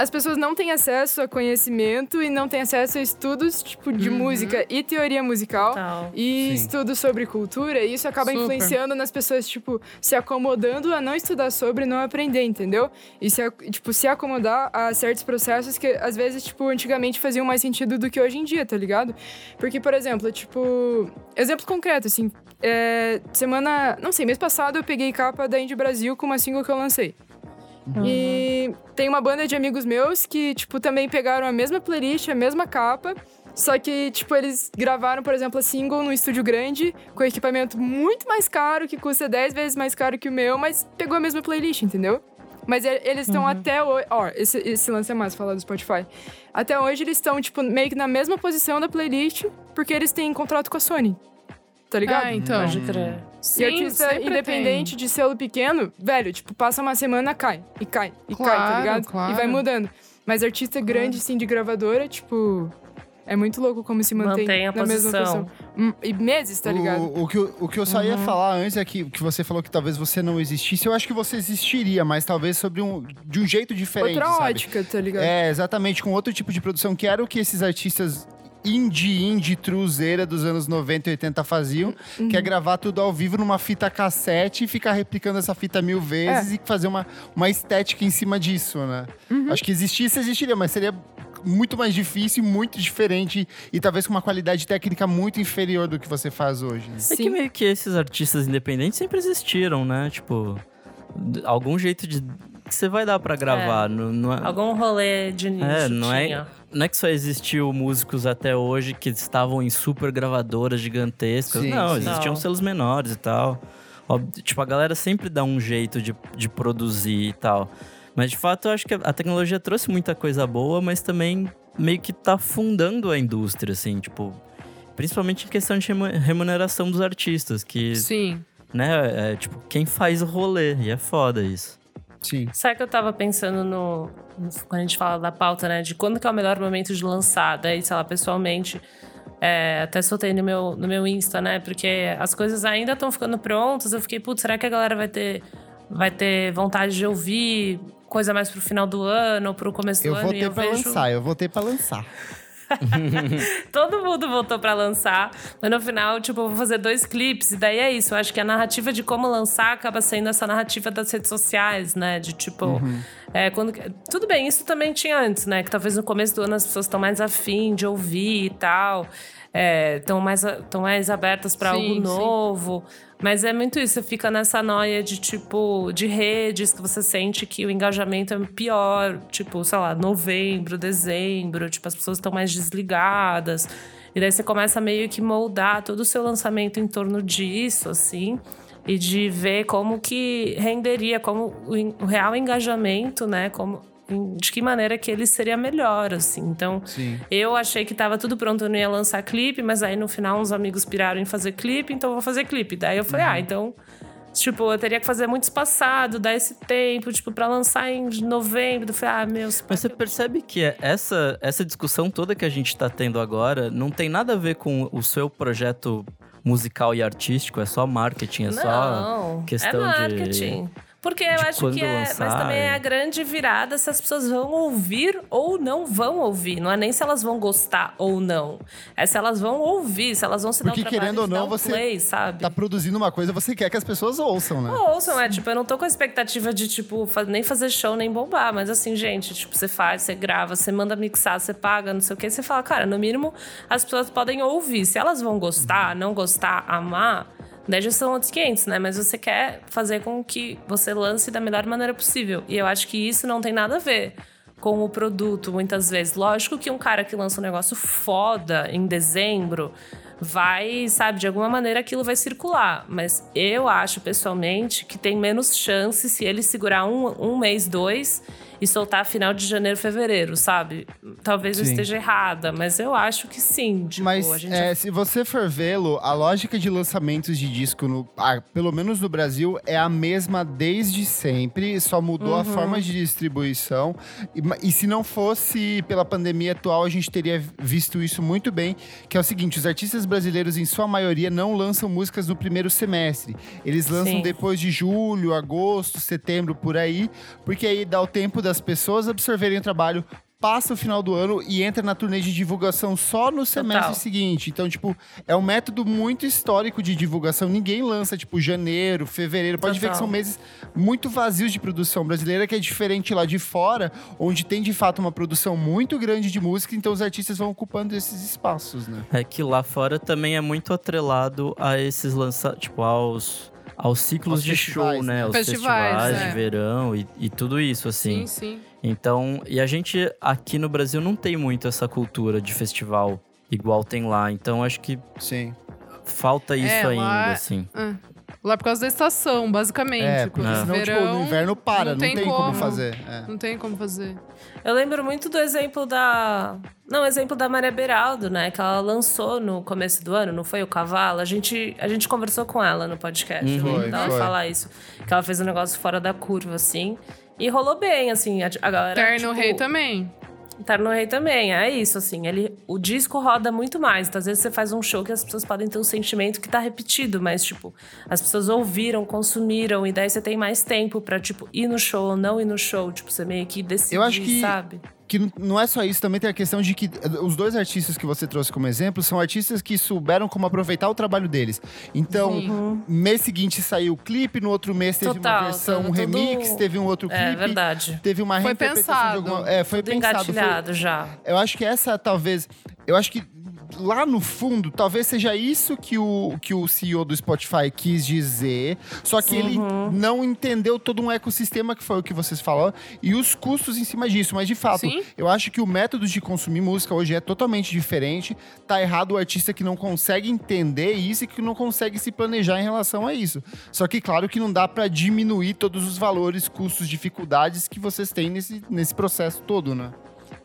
As pessoas não têm acesso a conhecimento e não têm acesso a estudos, tipo, de música e teoria musical. Tal. E Sim. estudos sobre cultura, e isso acaba Super. influenciando nas pessoas, tipo, se acomodando a não estudar sobre e não aprender, entendeu? E se, tipo, se acomodar a certos processos que, às vezes, tipo, antigamente faziam mais sentido do que hoje em dia, tá ligado? Porque, por exemplo, tipo, exemplo concreto, assim, é, semana, não sei, mês passado eu peguei capa da Indie Brasil com uma single que eu lancei. E tem uma banda de amigos meus que, tipo, também pegaram a mesma playlist, a mesma capa. Só que, tipo, eles gravaram, por exemplo, a single num estúdio grande, com equipamento muito mais caro, que custa 10 vezes mais caro que o meu, mas pegou a mesma playlist, entendeu? Mas eles estão até hoje. Ó, esse, esse lance é mais falar do Spotify. Até hoje eles estão, tipo, meio que na mesma posição da playlist, porque eles têm contrato com a Sony. Tá ligado? Ah, então. Pode crer. Sim, e artista independente de selo pequeno, velho, tipo, passa uma semana, cai, e cai, e cai, tá Claro, ligado? claro. E vai mudando. Mas artista grande, sim, de gravadora, tipo. É muito louco como se mantém, Mantém a na mesma posição. posição. Hum, E meses, tá ligado? O, o que, eu- o que eu só Uhum. ia falar antes é que, que você falou que talvez você não existisse. Eu acho que você existiria, mas talvez sobre um, de um jeito diferente, Outra sabe? ótica, tá ligado? É, exatamente, com outro tipo de produção, que era o que esses artistas indie, indie, truzeira dos anos 90 e 80 faziam, que é gravar tudo ao vivo numa fita cassete e ficar replicando essa fita mil vezes e fazer uma, uma estética em cima disso, né? Acho que existisse, existiria, mas seria muito mais difícil, muito diferente e talvez com uma qualidade técnica muito inferior do que você faz hoje. né? É que meio que esses artistas independentes sempre existiram, né? Tipo, algum jeito de. Que você vai dar pra gravar. Não, não é, Algum rolê de nicho é, não tinha. é, não é que só existiu músicos até hoje que estavam em super gravadoras gigantescas. Sim, não, sim. existiam Não. selos menores e tal. Tipo, a galera sempre dá um jeito de, de produzir e tal. Mas de fato, eu acho que a tecnologia trouxe muita coisa boa, mas também meio que tá fundando a indústria, assim, tipo. Principalmente em questão de remu- remuneração dos artistas, que, Sim. né, é tipo, quem faz o rolê, e é foda isso. Sim. Sabe que eu tava pensando no, Quando a gente fala da pauta, né? De quando que é o melhor momento de lançar. Daí, sei lá, pessoalmente. é, até soltei no meu, no meu Insta, né? Porque as coisas ainda estão ficando prontas. Eu fiquei, putz, será que a galera vai ter, vai ter vontade de ouvir coisa mais pro final do ano ou pro começo do Eu ano? voltei eu pra vejo... lançar, eu voltei pra lançar. Todo mundo voltou pra lançar. Mas no final, tipo, eu vou fazer dois clipes. E daí é isso. Eu acho que a narrativa de como lançar acaba sendo essa narrativa das redes sociais, né? De tipo. Uhum. É, quando... Tudo bem, isso também tinha antes, né? Que talvez no começo do ano as pessoas estão mais afim de ouvir e tal. Estão mais, tão mais abertas para algo Sim, sim. Mas é muito isso, você fica nessa noia de tipo, de redes que você sente que o engajamento é pior, tipo, sei lá, novembro, dezembro, tipo, as pessoas estão mais desligadas. E daí você começa meio que moldar todo o seu lançamento em torno disso, assim, e de ver como que renderia, como o, real engajamento, né? Como, de que maneira que ele seria melhor, assim. Então, Sim. eu achei que tava tudo pronto, eu não ia lançar clipe, mas aí no final uns amigos piraram em fazer clipe, então eu vou fazer clipe. Daí eu falei, ah, então. Tipo, eu teria que fazer muito espaçado, dar esse tempo, tipo, pra lançar em novembro. Eu falei, ah, meu. Mas você percebe que é essa, essa discussão toda que a gente tá tendo agora não tem nada a ver com o seu projeto musical e artístico, é só marketing, é só Não, questão é de- marketing. Porque eu acho que é. mas lançar, também é é. a grande virada se as pessoas vão ouvir ou não vão ouvir. Não é nem se elas vão gostar ou não. É se elas vão ouvir, se elas vão se Porque, dar o trabalho querendo ou não, um você play, sabe? Tá produzindo uma coisa, você quer que as pessoas ouçam, né? Ouçam, é, tipo, eu não tô com a expectativa de, tipo, nem fazer show, nem bombar, mas assim, gente, tipo, você faz, você grava, você manda mixar, você paga, não sei o quê, você fala, cara, no mínimo, as pessoas podem ouvir. Se elas vão gostar, não gostar, amar, daí já são outros 500, né? Mas você quer fazer com que você lance da melhor maneira possível. E eu acho que isso não tem nada a ver com o produto, muitas vezes. Lógico que um cara que lança um negócio foda em dezembro vai, sabe, de alguma maneira aquilo vai circular. Mas eu acho, pessoalmente, que tem menos chance se ele segurar um, um mês, dois e soltar final de janeiro, fevereiro, sabe? Talvez eu Sim. esteja errada, mas eu acho que sim. Tipo, Mas é, se você for vê-lo, a lógica de lançamentos de disco, no, ah, pelo menos no Brasil, é a mesma desde sempre, só mudou a forma de distribuição. E, e se não fosse pela pandemia atual, a gente teria visto isso muito bem, que é o seguinte, os artistas brasileiros, em sua maioria, não lançam músicas no primeiro semestre. Eles lançam Sim. depois de julho, agosto, setembro, por aí, porque aí dá o tempo das pessoas absorverem o trabalho passa o final do ano e entra na turnê de divulgação só no semestre Total. seguinte. Então, tipo, é um método muito histórico de divulgação. Ninguém lança, tipo, janeiro, fevereiro. Pode ver que Total. são meses muito vazios de produção brasileira, que é diferente lá de fora, onde tem de fato uma produção muito grande de música, então os artistas vão ocupando esses espaços, né? É que lá fora também é muito atrelado a esses lançamentos, tipo, aos, aos ciclos Aos de festivais, show, né? né? Aos Festivais, festivais, é. de verão e, e tudo isso, assim. Sim, sim. Então, e a gente aqui no Brasil não tem muito essa cultura de festival igual tem lá. Então, acho que Sim. falta isso É, lá ainda, é- assim. Ah, Lá por causa da estação, basicamente. É, porque É. senão, tipo, verão, no inverno para, não, tem, como. como. fazer. É. Não tem como fazer. Eu lembro muito do exemplo da. Não, o exemplo da Maria Beraldo, né? Que ela lançou no começo do ano, não foi o cavalo? A gente, a gente conversou com ela no podcast. Uhum. Foi, lembro dela foi. falar isso. Que ela fez um negócio fora da curva, assim. E rolou bem, assim. A, a galera. Terno tipo, Rei também. Terno Rei também, é isso, assim. Ele, o disco roda muito mais. Então, às vezes você faz um show que as pessoas podem ter um sentimento que tá repetido, mas, tipo, as pessoas ouviram, consumiram, e daí você tem mais tempo pra, tipo, ir no show ou não ir no show. Tipo, você meio que decide, Eu acho que- sabe? Que não é só isso, também tem a questão de que eh, os dois artistas que você trouxe como exemplo são artistas que souberam como aproveitar o trabalho deles. Então, Sim. mês seguinte saiu o clipe, no outro mês teve Total, uma versão, um tava tudo- remix, teve um outro clipe. É verdade. Teve uma Foi reinterpretação pensado. de alguma... É, foi Tudo pensado. foi- engatilhado já. Eu acho que essa talvez. Eu acho que lá no fundo, talvez seja isso que o, que o CEO do Spotify quis dizer. Só que ele não entendeu todo um ecossistema que foi o que vocês falaram e os custos em cima disso. Mas de fato, Sim. eu acho que o método de consumir música hoje é totalmente diferente. Tá errado o artista que não consegue entender isso e que não consegue se planejar em relação a isso. Só que, claro, que não dá pra diminuir todos os valores, custos, dificuldades que vocês têm nesse, nesse processo todo, né?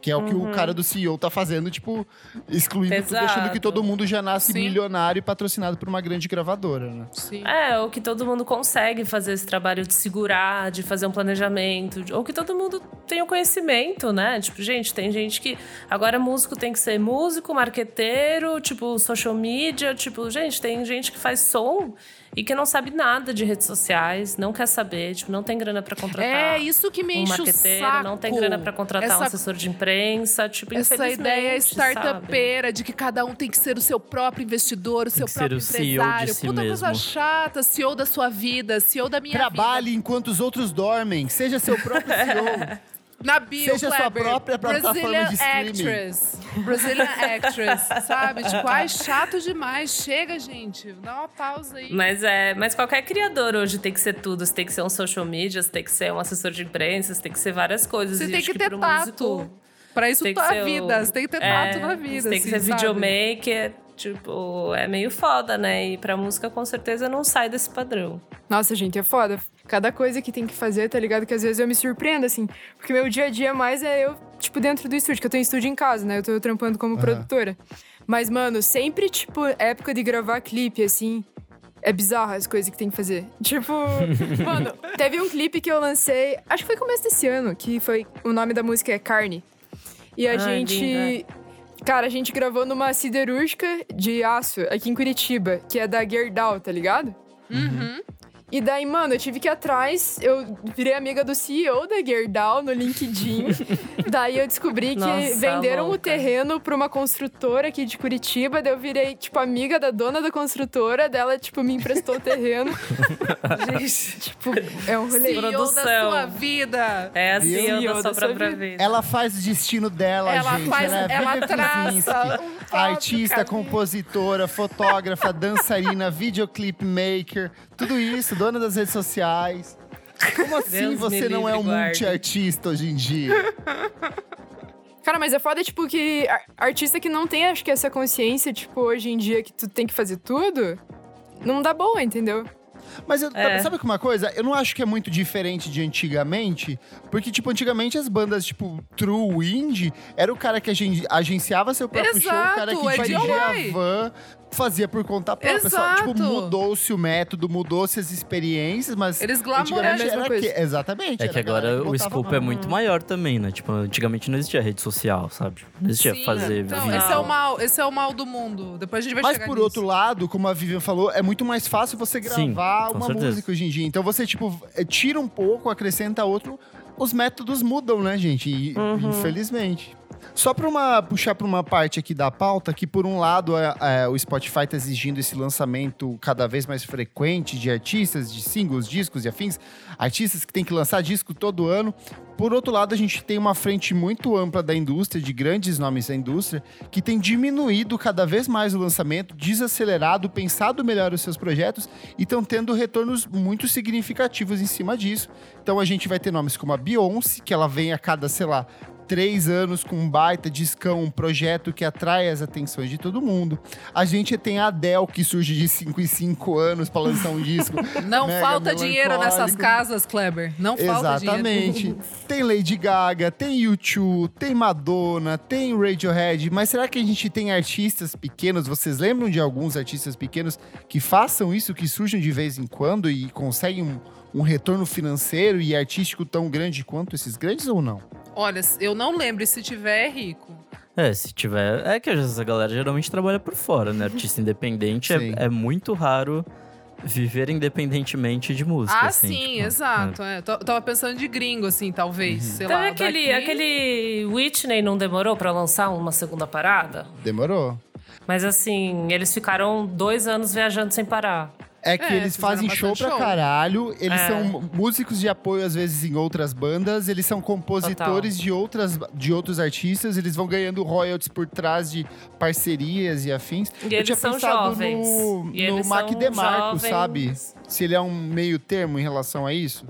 Que é o que o cara do CEO tá fazendo, tipo, excluindo tudo, Exato. achando que todo mundo já nasce Sim. milionário e patrocinado por uma grande gravadora, né? Sim. É, ou que todo mundo consegue fazer esse trabalho de segurar, de fazer um planejamento, ou que todo mundo tem o conhecimento, né? Tipo, gente, tem gente que. Agora músico tem que ser músico, marqueteiro, tipo, social media, tipo, gente, tem gente que faz som e que não sabe nada de redes sociais, não quer saber, tipo, não tem grana para contratar. É, isso que me um enche o marqueteiro, saco. não tem grana para contratar Essa um assessor de imprensa, tipo, Essa infelizmente, ideia sabe? startupeira de que cada um tem que ser o seu próprio investidor, o seu que ser próprio o CEO de empresário. si Puta coisa mesmo. chata, CEO da sua vida, CEO da minha Trabalhe enquanto os outros dormem. Seja seu próprio CEO. Na bio, Seja sua Kleber, própria plataforma Brazilian de streaming. Actress. Brazilian Actress, sabe? Tipo, ai, chato demais. Chega, gente. Dá uma pausa aí. Mas é, mas qualquer criador hoje tem que ser tudo. Você tem que ser um social media, você tem que ser um assessor de imprensa, você tem que ser várias coisas. Você tem acho que ter tato. Pra isso que tá ser vida. Você tem que ter é, tato na vida. Você tem que assim, ser sabe? videomaker, tipo, é meio foda, né? E pra música com certeza não sai desse padrão. Nossa, gente, é foda. Cada coisa que tem que fazer, tá ligado? Que às vezes eu me surpreendo, assim. Porque meu dia a dia mais é eu, tipo, dentro do estúdio, que eu tenho estúdio em casa, né? Eu tô trampando como produtora. Mas, mano, sempre, tipo, época de gravar clipe, assim. É bizarro as coisas que tem que fazer. Tipo, mano, teve um clipe que eu lancei, acho que foi começo desse ano, que foi. O nome da música é Carne. E a Ai, gente. linda. Cara, a gente gravou numa siderúrgica de aço aqui em Curitiba, que é da Gerdau, tá ligado? Uhum. E daí, mano, eu tive que ir atrás. Eu virei amiga do CEO da Gerdau no LinkedIn. daí eu descobri que Nossa, venderam o louca. terreno pra uma construtora aqui de Curitiba. Daí eu virei, tipo, amiga da dona da construtora. Dela, tipo, me emprestou o terreno. Gente, tipo, é um rolê. CEO da Produção. sua vida. é assim Viu? eu da Da sua própria vida. vida. Ela faz o destino dela, Ela gente. faz- ela é ela traça um artista, compositora, fotógrafa, dançarina, videoclip maker, tudo isso, dona das redes sociais. Como assim Deus você não é um multi-artista hoje em dia? Cara, mas é foda, tipo, que ar- artista que não tem, acho que, essa consciência, tipo, hoje em dia que tu tem que fazer tudo, não dá boa, entendeu? Mas eu, É. sabe que uma coisa? Eu não acho que é muito diferente de antigamente, porque, tipo, antigamente as bandas, tipo, true indie, era o cara que agen- agenciava seu próprio show, o cara que Exato, é dirigia a van, fazia por conta própria. Só, tipo, Exato. mudou-se o método, mudou-se as experiências, mas. Eles glamouraram a mesma coisa. que, Exatamente. É que agora o botava escopo a é muito maior também, né? Tipo, antigamente não existia rede social, sabe? Não existia Sim, fazer então, vídeo. esse é, o mal, esse é o mal do mundo. Depois a gente vai Mas chegar por nisso. outro lado, como a Vivian falou, é muito mais fácil você Sim, gravar com uma certeza. música hoje em dia. Então você, tipo, eh, tira um pouco, acrescenta outro. Os métodos mudam, né, gente? E, Infelizmente. Só para uma puxar para uma parte aqui da pauta, que por um lado é, é, o Spotify está exigindo esse lançamento cada vez mais frequente de artistas, de singles, discos e afins, artistas que têm que lançar disco todo ano. Por outro lado, a gente tem uma frente muito ampla da indústria, de grandes nomes da indústria, que tem diminuído cada vez mais o lançamento, desacelerado, pensado melhor os seus projetos e estão tendo retornos muito significativos em cima disso. Então a gente vai ter nomes como a Beyoncé, que ela vem a cada, sei lá, três anos com um baita discão, um projeto que atrai as atenções de todo mundo. A gente tem a Adele, que surge de 5 em 5 anos para lançar um disco. Não falta dinheiro nessas casas, Kleber. Não falta dinheiro. Exatamente. tem Lady Gaga, tem U2, tem Madonna, tem Radiohead. Mas será que a gente tem artistas pequenos? Vocês lembram de alguns artistas pequenos que façam isso, que surjam de vez em quando e conseguem um, um retorno financeiro e artístico tão grande quanto esses grandes ou não? Olha, eu não lembro se tiver, é rico. É, se tiver. É que essa galera geralmente trabalha por fora, né? Artista independente é, é muito raro viver independentemente de música. ah, assim, sim, tipo, exato. É. Tô- Tava pensando de gringo, assim, talvez. Sei Então lá. aquele, daqui- aquele Whitney não demorou pra lançar uma segunda parada? Demorou. Mas assim, eles ficaram dois anos viajando sem parar. É que É, eles fazem show pra show. caralho, eles É. são músicos de apoio às vezes em outras bandas, eles são compositores de, outras, de outros artistas, eles vão ganhando royalties por trás de parcerias e afins. E Eu eles tinha são pensado jovens. no, no Mac DeMarco, jovens. sabe? Se ele é um meio termo em relação a isso.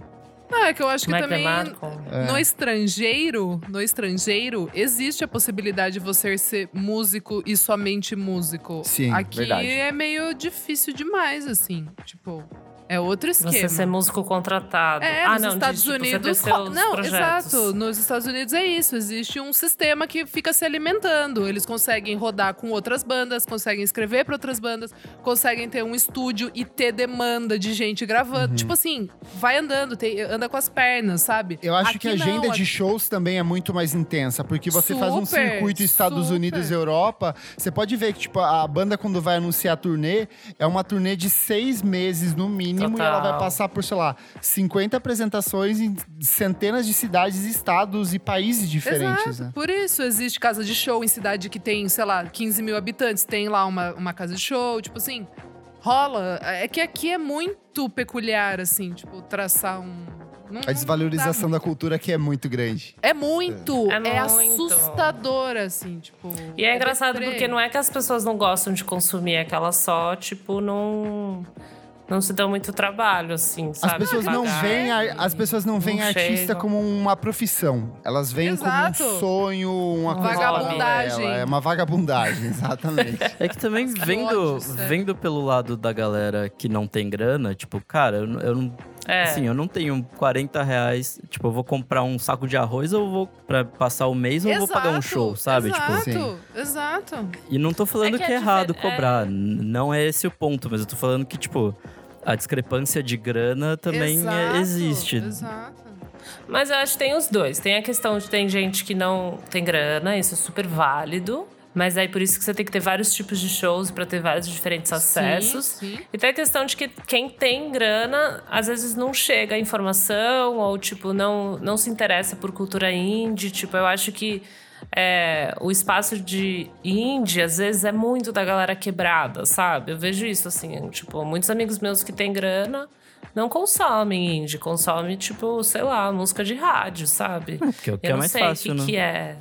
Ah, é que eu acho que Mac também DeMarco. no estrangeiro, no estrangeiro, existe a possibilidade de você ser músico e somente músico. Sim, Aqui verdade. é meio difícil demais, assim. Tipo, É outro esquema. Você ser músico contratado. É, ah, nos não, Estados de, tipo, você Unidos. seus Não, projetos. exato. Nos Estados Unidos é isso. Existe um sistema que fica se alimentando. Eles conseguem rodar com outras bandas, conseguem escrever para outras bandas, conseguem ter um estúdio e ter demanda de gente gravando. Tipo assim, vai andando, tem- anda com as pernas, sabe? Eu acho Aqui que a agenda não, de shows também é muito mais intensa, porque você faz um Super, circuito Estados super. Unidos e Europa, você pode ver que tipo a banda quando vai anunciar a turnê é uma turnê de seis meses no mínimo e ela vai Total. passar por sei lá 50 apresentações em centenas de cidades, estados e países diferentes. Exato. né? Por isso existe casa de show em cidade que tem, sei lá, 15 mil habitantes, tem lá uma, uma casa de show, tipo assim, rola. É que aqui é muito peculiar, assim, tipo, traçar um. não- A desvalorização da cultura aqui é muito grande. É muito, É é, muito. assustador, assim, tipo. E é engraçado deprê. porque não é que as pessoas não gostam de consumir, é que elas só, tipo, não. Não se dão muito trabalho, assim, As sabe? pessoas não veem a- as pessoas não veem Não artista chegam. como uma profissão. Elas veem Exato. como um sonho, uma coisa Vagabundagem. paralela. É uma vagabundagem, exatamente. É que também vendo, vendo pelo lado da galera que não tem grana, tipo, cara, eu, eu não. É. Assim, eu não tenho 40 reais. Tipo, eu vou comprar um saco de arroz ou vou pra passar o mês ou vou pagar um show, sabe? Tipo, Exato, Sim. exato. e não tô falando É que que é, é errado difer- cobrar. Não é esse o ponto, mas eu tô falando que, tipo, a discrepância de grana também é- Exato, existe. Exato. Mas eu acho que tem os dois. Tem a questão de tem gente que não tem grana, isso é super válido. Mas aí por isso que você tem que ter vários tipos de shows pra ter vários diferentes acessos. Sim, sim. E tem a questão de que quem tem grana, às vezes não chega a informação, ou tipo, não, não se interessa por cultura indie. Tipo, eu acho que é, o espaço de indie, às vezes, é muito da galera quebrada, sabe? Eu vejo isso, assim, tipo, muitos amigos meus que têm grana não consomem indie, consomem, tipo, sei lá, música de rádio, sabe? Porque é o que eu é mais sei fácil, que, né? que é.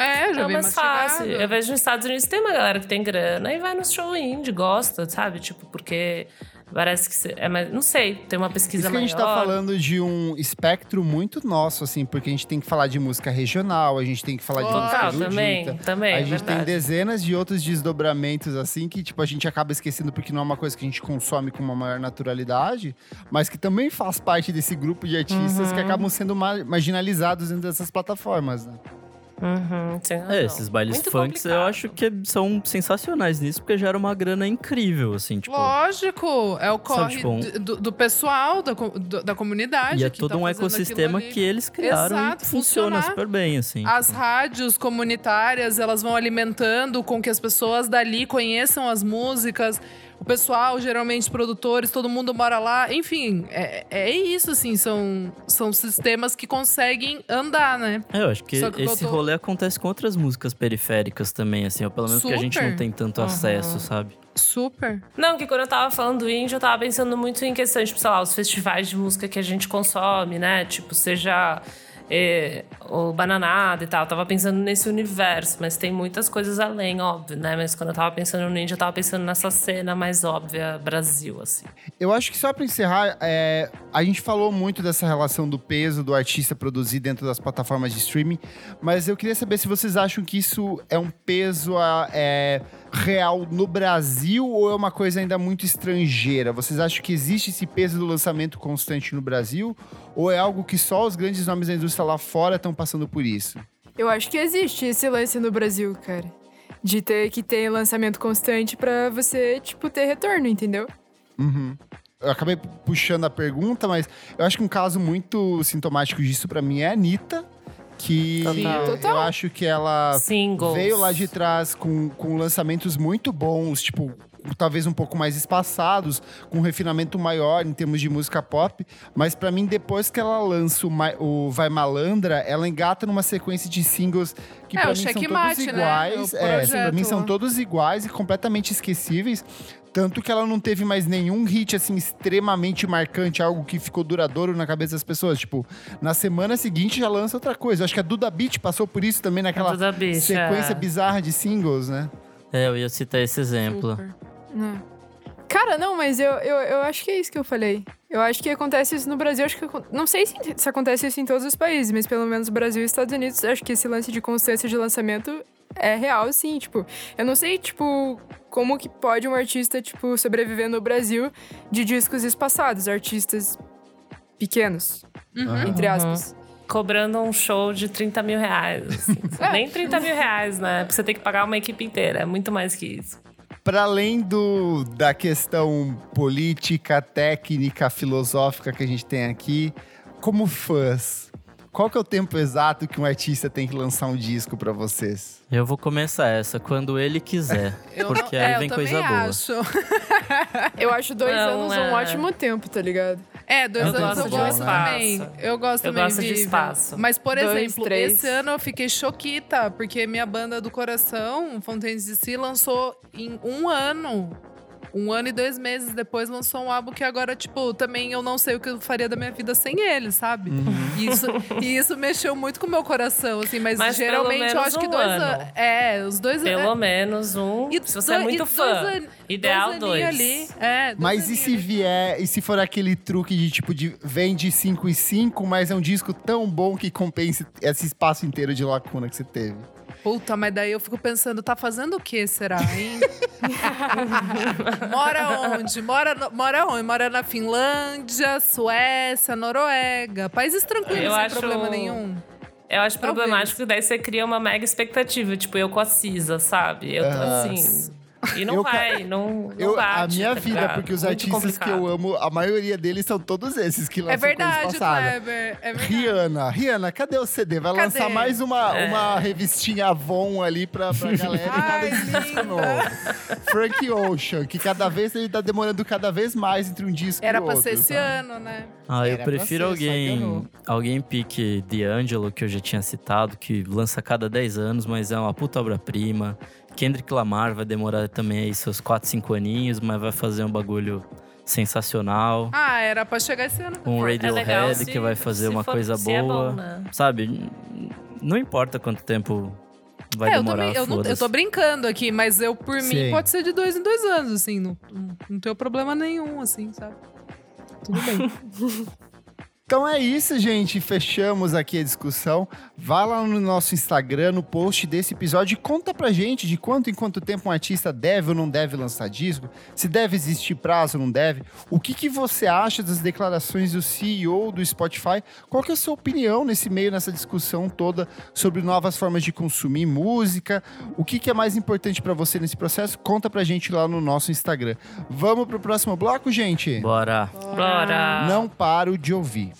É, já É mais fácil. Eu vejo nos Estados Unidos tem uma galera que tem grana e vai no show indie, gosta, sabe? Tipo, porque parece que é mais. Não sei, tem uma pesquisa Isso que a gente tá maior. falando de um espectro muito nosso, assim, porque a gente tem que falar de música regional, a gente tem que falar de Total, música Total, também, erudita. também. a é gente tem dezenas de outros desdobramentos, assim, que, tipo, a gente acaba esquecendo porque não é uma coisa que a gente consome com uma maior naturalidade, mas que também faz parte desse grupo de artistas Uhum. que acabam sendo ma- marginalizados dentro dessas plataformas, né? Uhum. É, esses bailes Muito funks eu complicado. acho que são sensacionais nisso, porque gera uma grana incrível, assim, tipo. Lógico, é o corre tipo, um- do, do pessoal, da, do- da comunidade. E é que todo tá um ecossistema que eles criaram Exato, e funciona funcionar. super bem, assim. As tipo. rádios comunitárias, elas vão alimentando com que as pessoas dali conheçam as músicas. O pessoal, geralmente os produtores, todo mundo mora lá. Enfim, é, é isso, assim. São, são sistemas que conseguem andar, né? É, eu acho que, que esse tô- rolê acontece com outras músicas periféricas também, assim, ou pelo menos que a gente Super. não tem tanto Uhum. acesso, sabe? Super. Não, que quando eu tava falando do indie, eu tava pensando muito em questões, tipo, sei lá, os festivais de música que a gente consome, né? Tipo, seja eh, o Bananada e tal. Eu tava pensando nesse universo, mas tem muitas coisas além, óbvio, né? Mas quando eu tava pensando no indie, eu tava pensando nessa cena mais óbvia Brasil, assim. Eu acho que só pra encerrar, é, a gente falou muito dessa relação do peso do artista produzir dentro das plataformas de streaming, mas eu queria saber se vocês acham que isso é um peso a- é, real no Brasil ou é uma coisa ainda muito estrangeira? Vocês acham que existe esse peso do lançamento constante no Brasil ou é algo que só os grandes nomes da indústria lá fora estão passando por isso? Eu acho que existe esse lance no Brasil, cara. De ter que ter lançamento constante pra você, tipo, ter retorno, entendeu? Uhum. Eu acabei puxando a pergunta, mas eu acho que um caso muito sintomático disso pra mim é a Anitta, que Total. eu acho que ela Singles. veio lá de trás com, com lançamentos muito bons, tipo, talvez um pouco mais espaçados, com um refinamento maior em termos de música pop, mas pra mim depois que ela lança o, Vai Malandra, ela engata numa sequência de singles que É, pra o mim são todos checkmate, né? iguais, O é, assim, pra mim são todos iguais e completamente esquecíveis. Tanto que ela não teve mais nenhum hit, assim, extremamente marcante, algo que ficou duradouro na cabeça das pessoas. Tipo, na semana seguinte já lança outra coisa. Acho que a Duda Beat passou por isso também naquela Beat, sequência é. bizarra de singles, né? É, eu ia citar esse exemplo. Super. Né? Cara, não, mas eu, eu, eu acho que é isso que eu falei. Eu acho que acontece isso no Brasil. Acho que não sei se, se acontece isso em todos os países, mas pelo menos Brasil e Estados Unidos, acho que esse lance de constância de lançamento é real, sim. Tipo, eu não sei, tipo, como que pode um artista, tipo, sobreviver no Brasil de discos espaçados, artistas pequenos, Uhum. entre aspas. Cobrando um show de 30 mil reais. assim. É. Nem 30 mil reais, né? Porque você tem que pagar uma equipe inteira. É muito mais que isso. Para além do, da questão política, técnica, filosófica que a gente tem aqui, como fãs, qual que é o tempo exato que um artista tem que lançar um disco para vocês? Eu vou começar essa quando ele quiser, Eu porque não- aí é, vem eu coisa boa. Acho. Eu acho dois Não, anos é. um ótimo tempo, tá ligado? É, dois Eu anos gosto eu gosto espaço. também. Eu gosto Eu também, gosto de espaço. Mas, por Dois, exemplo, três. esse ano eu fiquei choquita, porque minha banda do coração, Fontaines de Si, lançou em um ano. Um ano e dois meses depois lançou um álbum que agora, tipo, também eu não sei o que eu faria da minha vida sem ele, sabe? Uhum. E Isso, e isso mexeu muito com o meu coração, assim, mas, Mas pelo geralmente eu acho que um dois ano. anos. É, os dois Pelo é, menos um. e se você é dois- muito e fã. dois an- ideal, aninhos dois. ali. É, dois Mas e se ali. vier, e se for aquele truque de tipo, de vende 5 e 5, mas é um disco tão bom que compense esse espaço inteiro de lacuna que você teve? Puta, mas daí eu fico pensando, tá fazendo o que, será, hein? mora onde? Mora, no- mora onde? Mora na Finlândia, Suécia, Noruega. Países tranquilos, Eu sem acho- problema nenhum. Eu acho Talvez. problemático que daí você cria uma mega expectativa, tipo eu com a Cisa, sabe? Eu tô Ah. assim. E não Eu vai, não, não Eu, bate, a minha tá vida, ligado? porque os Muito artistas que eu complicado. amo, a maioria deles são todos esses que lançam É verdade. Kleber. É verdade. Rihanna, Rihanna, cadê o CD? Vai Cadê? lançar mais uma, É. uma revistinha Avon ali pra, pra galera e nada Ai, novo. Frank Ocean, que cada vez ele tá demorando cada vez mais entre um disco Era e pra outro. ser esse sabe? ano, né? Ah, eu Era pra prefiro alguém, alguém pique D'Angelo, que eu já tinha citado, que lança a cada 10 anos, mas é uma puta obra-prima. Kendrick Lamar vai demorar também aí seus 4, 5 aninhos, mas vai fazer um bagulho sensacional. Ah, era pra chegar esse ano. Um É Radiohead se- que vai fazer se uma for- coisa é boa. bom, né? Sabe? Não importa quanto tempo vai é, eu, demorar, também, eu, não, eu tô brincando aqui, mas eu, por Sim. mim, pode ser de dois em dois anos, assim. Não, não, não tenho problema nenhum, assim, sabe? Tudo bem. Então é isso, gente. Fechamos aqui a discussão. Vá lá no nosso Instagram, no post desse episódio, e conta pra gente de quanto em quanto tempo um artista deve ou não deve lançar disco, se deve existir prazo ou não deve. O que, que você acha das declarações do CEO do Spotify? Qual que é a sua opinião nesse meio, nessa discussão toda sobre novas formas de consumir música? O que, que é mais importante pra você nesse processo? Conta pra gente lá no nosso Instagram. Vamos pro próximo bloco, gente? Bora. Bora! Não paro de ouvir.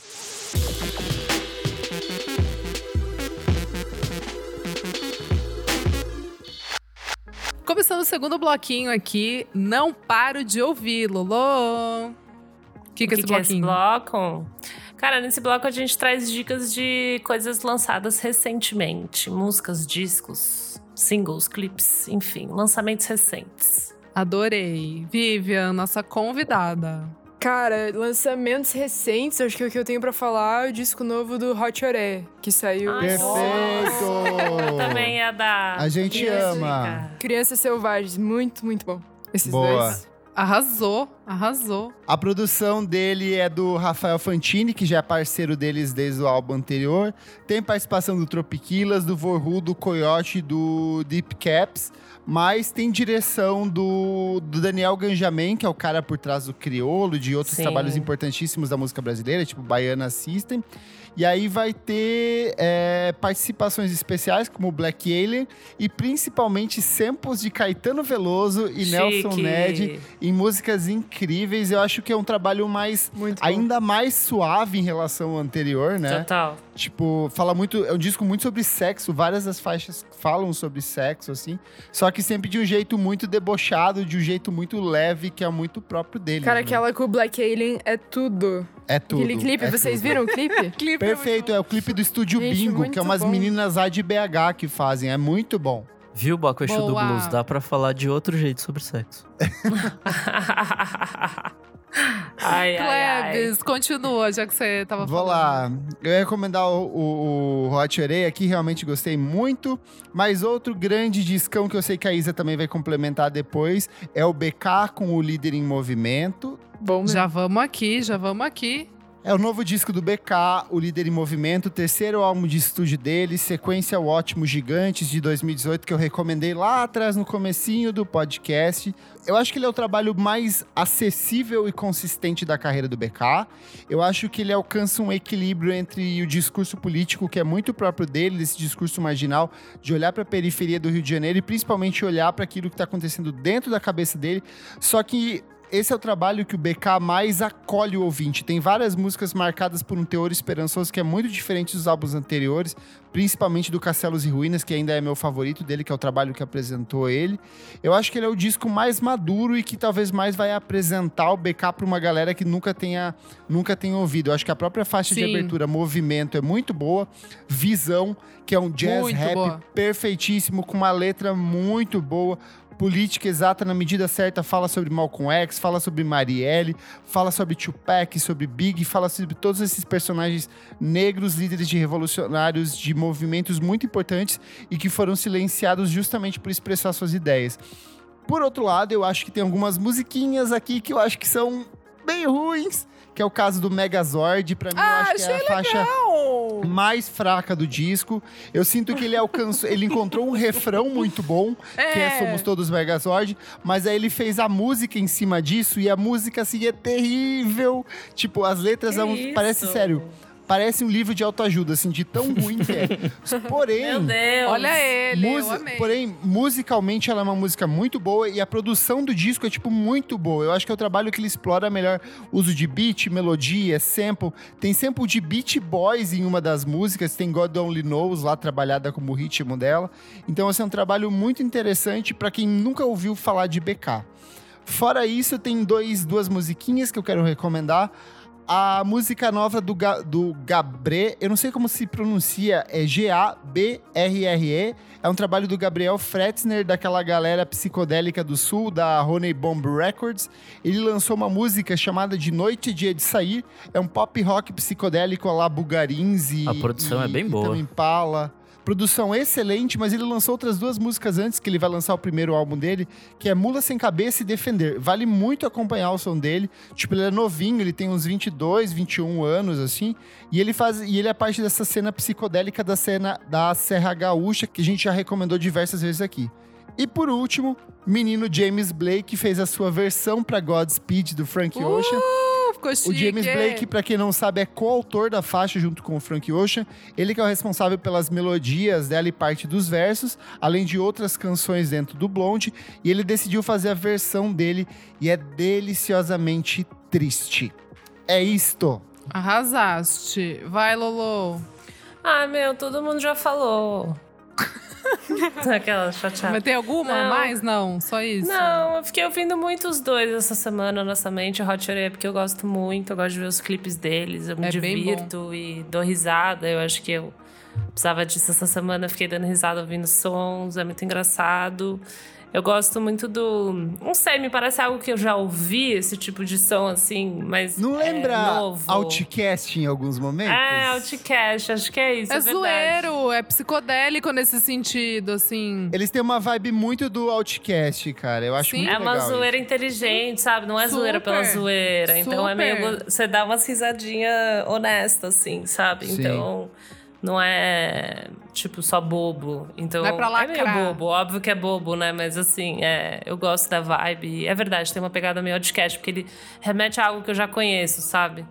Começando o segundo bloquinho aqui, não paro de ouvir, Lolo. O que, que, é O esse que, que é esse bloco? Cara, nesse bloco a gente traz dicas de coisas lançadas recentemente. Músicas, discos, singles, clips, enfim, lançamentos recentes. Adorei. Vivian, nossa convidada. Cara, lançamentos recentes, acho que o que eu tenho pra falar é o disco novo do Hot Oré, que saiu. Ai, Perfeito! Também é da. A gente Music. ama. Crianças Selvagens, muito, muito bom. Esses Boa. dois. Arrasou, arrasou. A produção dele é do Rafael Fantini, que já é parceiro deles desde o álbum anterior. Tem participação do Tropiquilas, do Vorru, do Coyote e do Deep Caps. Mas tem direção do, do Daniel Ganjamin, que é o cara por trás do Criolo, de outros Sim. trabalhos importantíssimos da música brasileira, tipo Baiana System. E aí vai ter é, participações especiais, como Black Alien, e principalmente samples de Caetano Veloso e Nelson Chique. Ned em músicas incríveis. Eu acho que é um trabalho mais ainda mais suave em relação ao anterior, né? Total. Tipo, fala muito, é um disco muito sobre sexo, várias das faixas falam sobre sexo assim, só que sempre de um jeito muito debochado, de um jeito muito leve, que é muito próprio dele. Cara, né? aquela com o Black Alien é tudo. é tudo. Aquele clipe, é vocês tudo. viram o clipe? Clipe Perfeito, é o clipe do Estúdio Gente, Bingo, que é umas bom. meninas lá de BH que fazem, é muito bom. Viu, Baco Exu do. Blues? Dá pra falar de outro jeito sobre sexo. ai, ai, ai. Klebs, continua, já que você tava Vou falando. lá. Eu ia recomendar o, o, o Hot Orei aqui, realmente gostei muito. Mas outro grande discão que eu sei que a Isa também vai complementar depois é o BK com o Líder em Movimento. Bom. Já vamos aqui, já vamos aqui. É o novo disco do BK, o líder em movimento, terceiro álbum de estúdio dele, sequência ao ótimo Gigantes de 2018 que eu recomendei lá atrás no comecinho do podcast. Eu acho que ele é o trabalho mais acessível e consistente da carreira do BK. Eu acho que ele alcança um equilíbrio entre o discurso político que é muito próprio dele, desse discurso marginal de olhar para a periferia do Rio de Janeiro e principalmente olhar para aquilo que está acontecendo dentro da cabeça dele, só que esse é o trabalho que o BK mais acolhe o ouvinte. Tem várias músicas marcadas por um teor esperançoso que é muito diferente dos álbuns anteriores, principalmente do Castelos e Ruínas, que ainda é meu favorito dele, que é o trabalho que apresentou ele. Eu acho que ele é o disco mais maduro e que talvez mais vai apresentar o BK para uma galera que nunca tenha, nunca tenha ouvido. Eu acho que a própria faixa Sim. de abertura, Movimento, é muito boa. Visão, que é um jazz Muito rap boa. perfeitíssimo, com uma letra muito boa política exata na medida certa, fala sobre Malcolm X, fala sobre Marielle, fala sobre Tupac, sobre Big, fala sobre todos esses personagens negros, líderes de revolucionários, de movimentos muito importantes e que foram silenciados justamente por expressar suas ideias. Por outro lado, eu acho que tem algumas musiquinhas aqui que eu acho que são bem ruins, que é o caso do Megazord, pra mim eu Ah, acho que é a faixa legal! mais fraca do disco. Eu sinto que ele alcançou, ele encontrou um refrão muito bom, que é É. Somos Todos Megazord, mas aí ele fez a música em cima disso e a música assim é terrível. Tipo, as letras é um- parece sério, parece um livro de autoajuda assim, de tão ruim que é. Porém, Meu Deus. Olha ele, Musi- eu amei. Porém, musicalmente ela é uma música muito boa e a produção do disco é, tipo, muito boa. Eu acho que é o trabalho que ele explora melhor uso de beat, melodia, sample. Tem sample de Beat Boys em uma das músicas, tem God Only Knows lá trabalhada como ritmo dela. Então, esse é um trabalho muito interessante para quem nunca ouviu falar de BK. Fora isso, tem dois, duas musiquinhas que eu quero recomendar. A música nova do, Ga, do Gabré, eu não sei como se pronuncia, é G-A-B-R-R-E. É um trabalho do Gabriel Fretzner, daquela galera psicodélica do sul, da Honey Bomb Records. Ele lançou uma música chamada De Noite e Dia de Sair. É um pop rock psicodélico lá Bugarins e... A produção e- é bem boa. também Impala. Produção excelente, mas ele lançou outras duas músicas antes, que ele vai lançar o primeiro álbum dele, que é Mula Sem Cabeça e Defender. Vale muito acompanhar o som dele. Tipo, ele é novinho, ele tem uns 22, 21 anos, assim. E ele faz. E ele é parte dessa cena psicodélica da cena da Serra Gaúcha, que a gente já recomendou diversas vezes aqui. E por último, menino James Blake fez a sua versão para Godspeed do Frank Ocean. Uh, ficou O chique. James Blake, pra quem não sabe, é coautor da faixa junto com o Frank Ocean. Ele que é o responsável pelas melodias dela e parte dos versos, além de outras canções dentro do Blonde. E ele decidiu fazer a versão dele e é deliciosamente triste. É isto. Arrasaste. Vai, Lolo. Ah, meu, todo mundo já falou. Aquela chateada. Mas tem alguma Não. mais? Não, só isso. Não, eu fiquei ouvindo muito os dois essa semana, honestamente. Hot Oreia, porque eu gosto muito, eu gosto de ver os clipes deles, eu me É divirto e dou risada. Eu acho que eu precisava disso essa semana, fiquei dando risada ouvindo sons, é muito engraçado. Eu gosto muito do. Não sei, me parece algo que eu já ouvi, esse tipo de som assim, mas. Não lembra é novo. Outcast em alguns momentos? É, Outcast, acho que é isso. É, É, verdade. zoeiro, é psicodélico nesse sentido, assim. Eles têm uma vibe muito do Outcast, cara. Eu acho Sim. muito É uma legal zoeira isso. inteligente, sabe? Não é zoeira pela Super. zoeira. Então é meio. Super. Você dá umas risadinhas honestas, assim, sabe? Sim. Então. Não é, tipo, só bobo. Então, Não é pra meio lacrar. bobo. Óbvio que é bobo, né? Mas, assim, é, eu gosto da vibe. É verdade, tem uma pegada meio podcast, porque ele remete a algo que eu já conheço, sabe?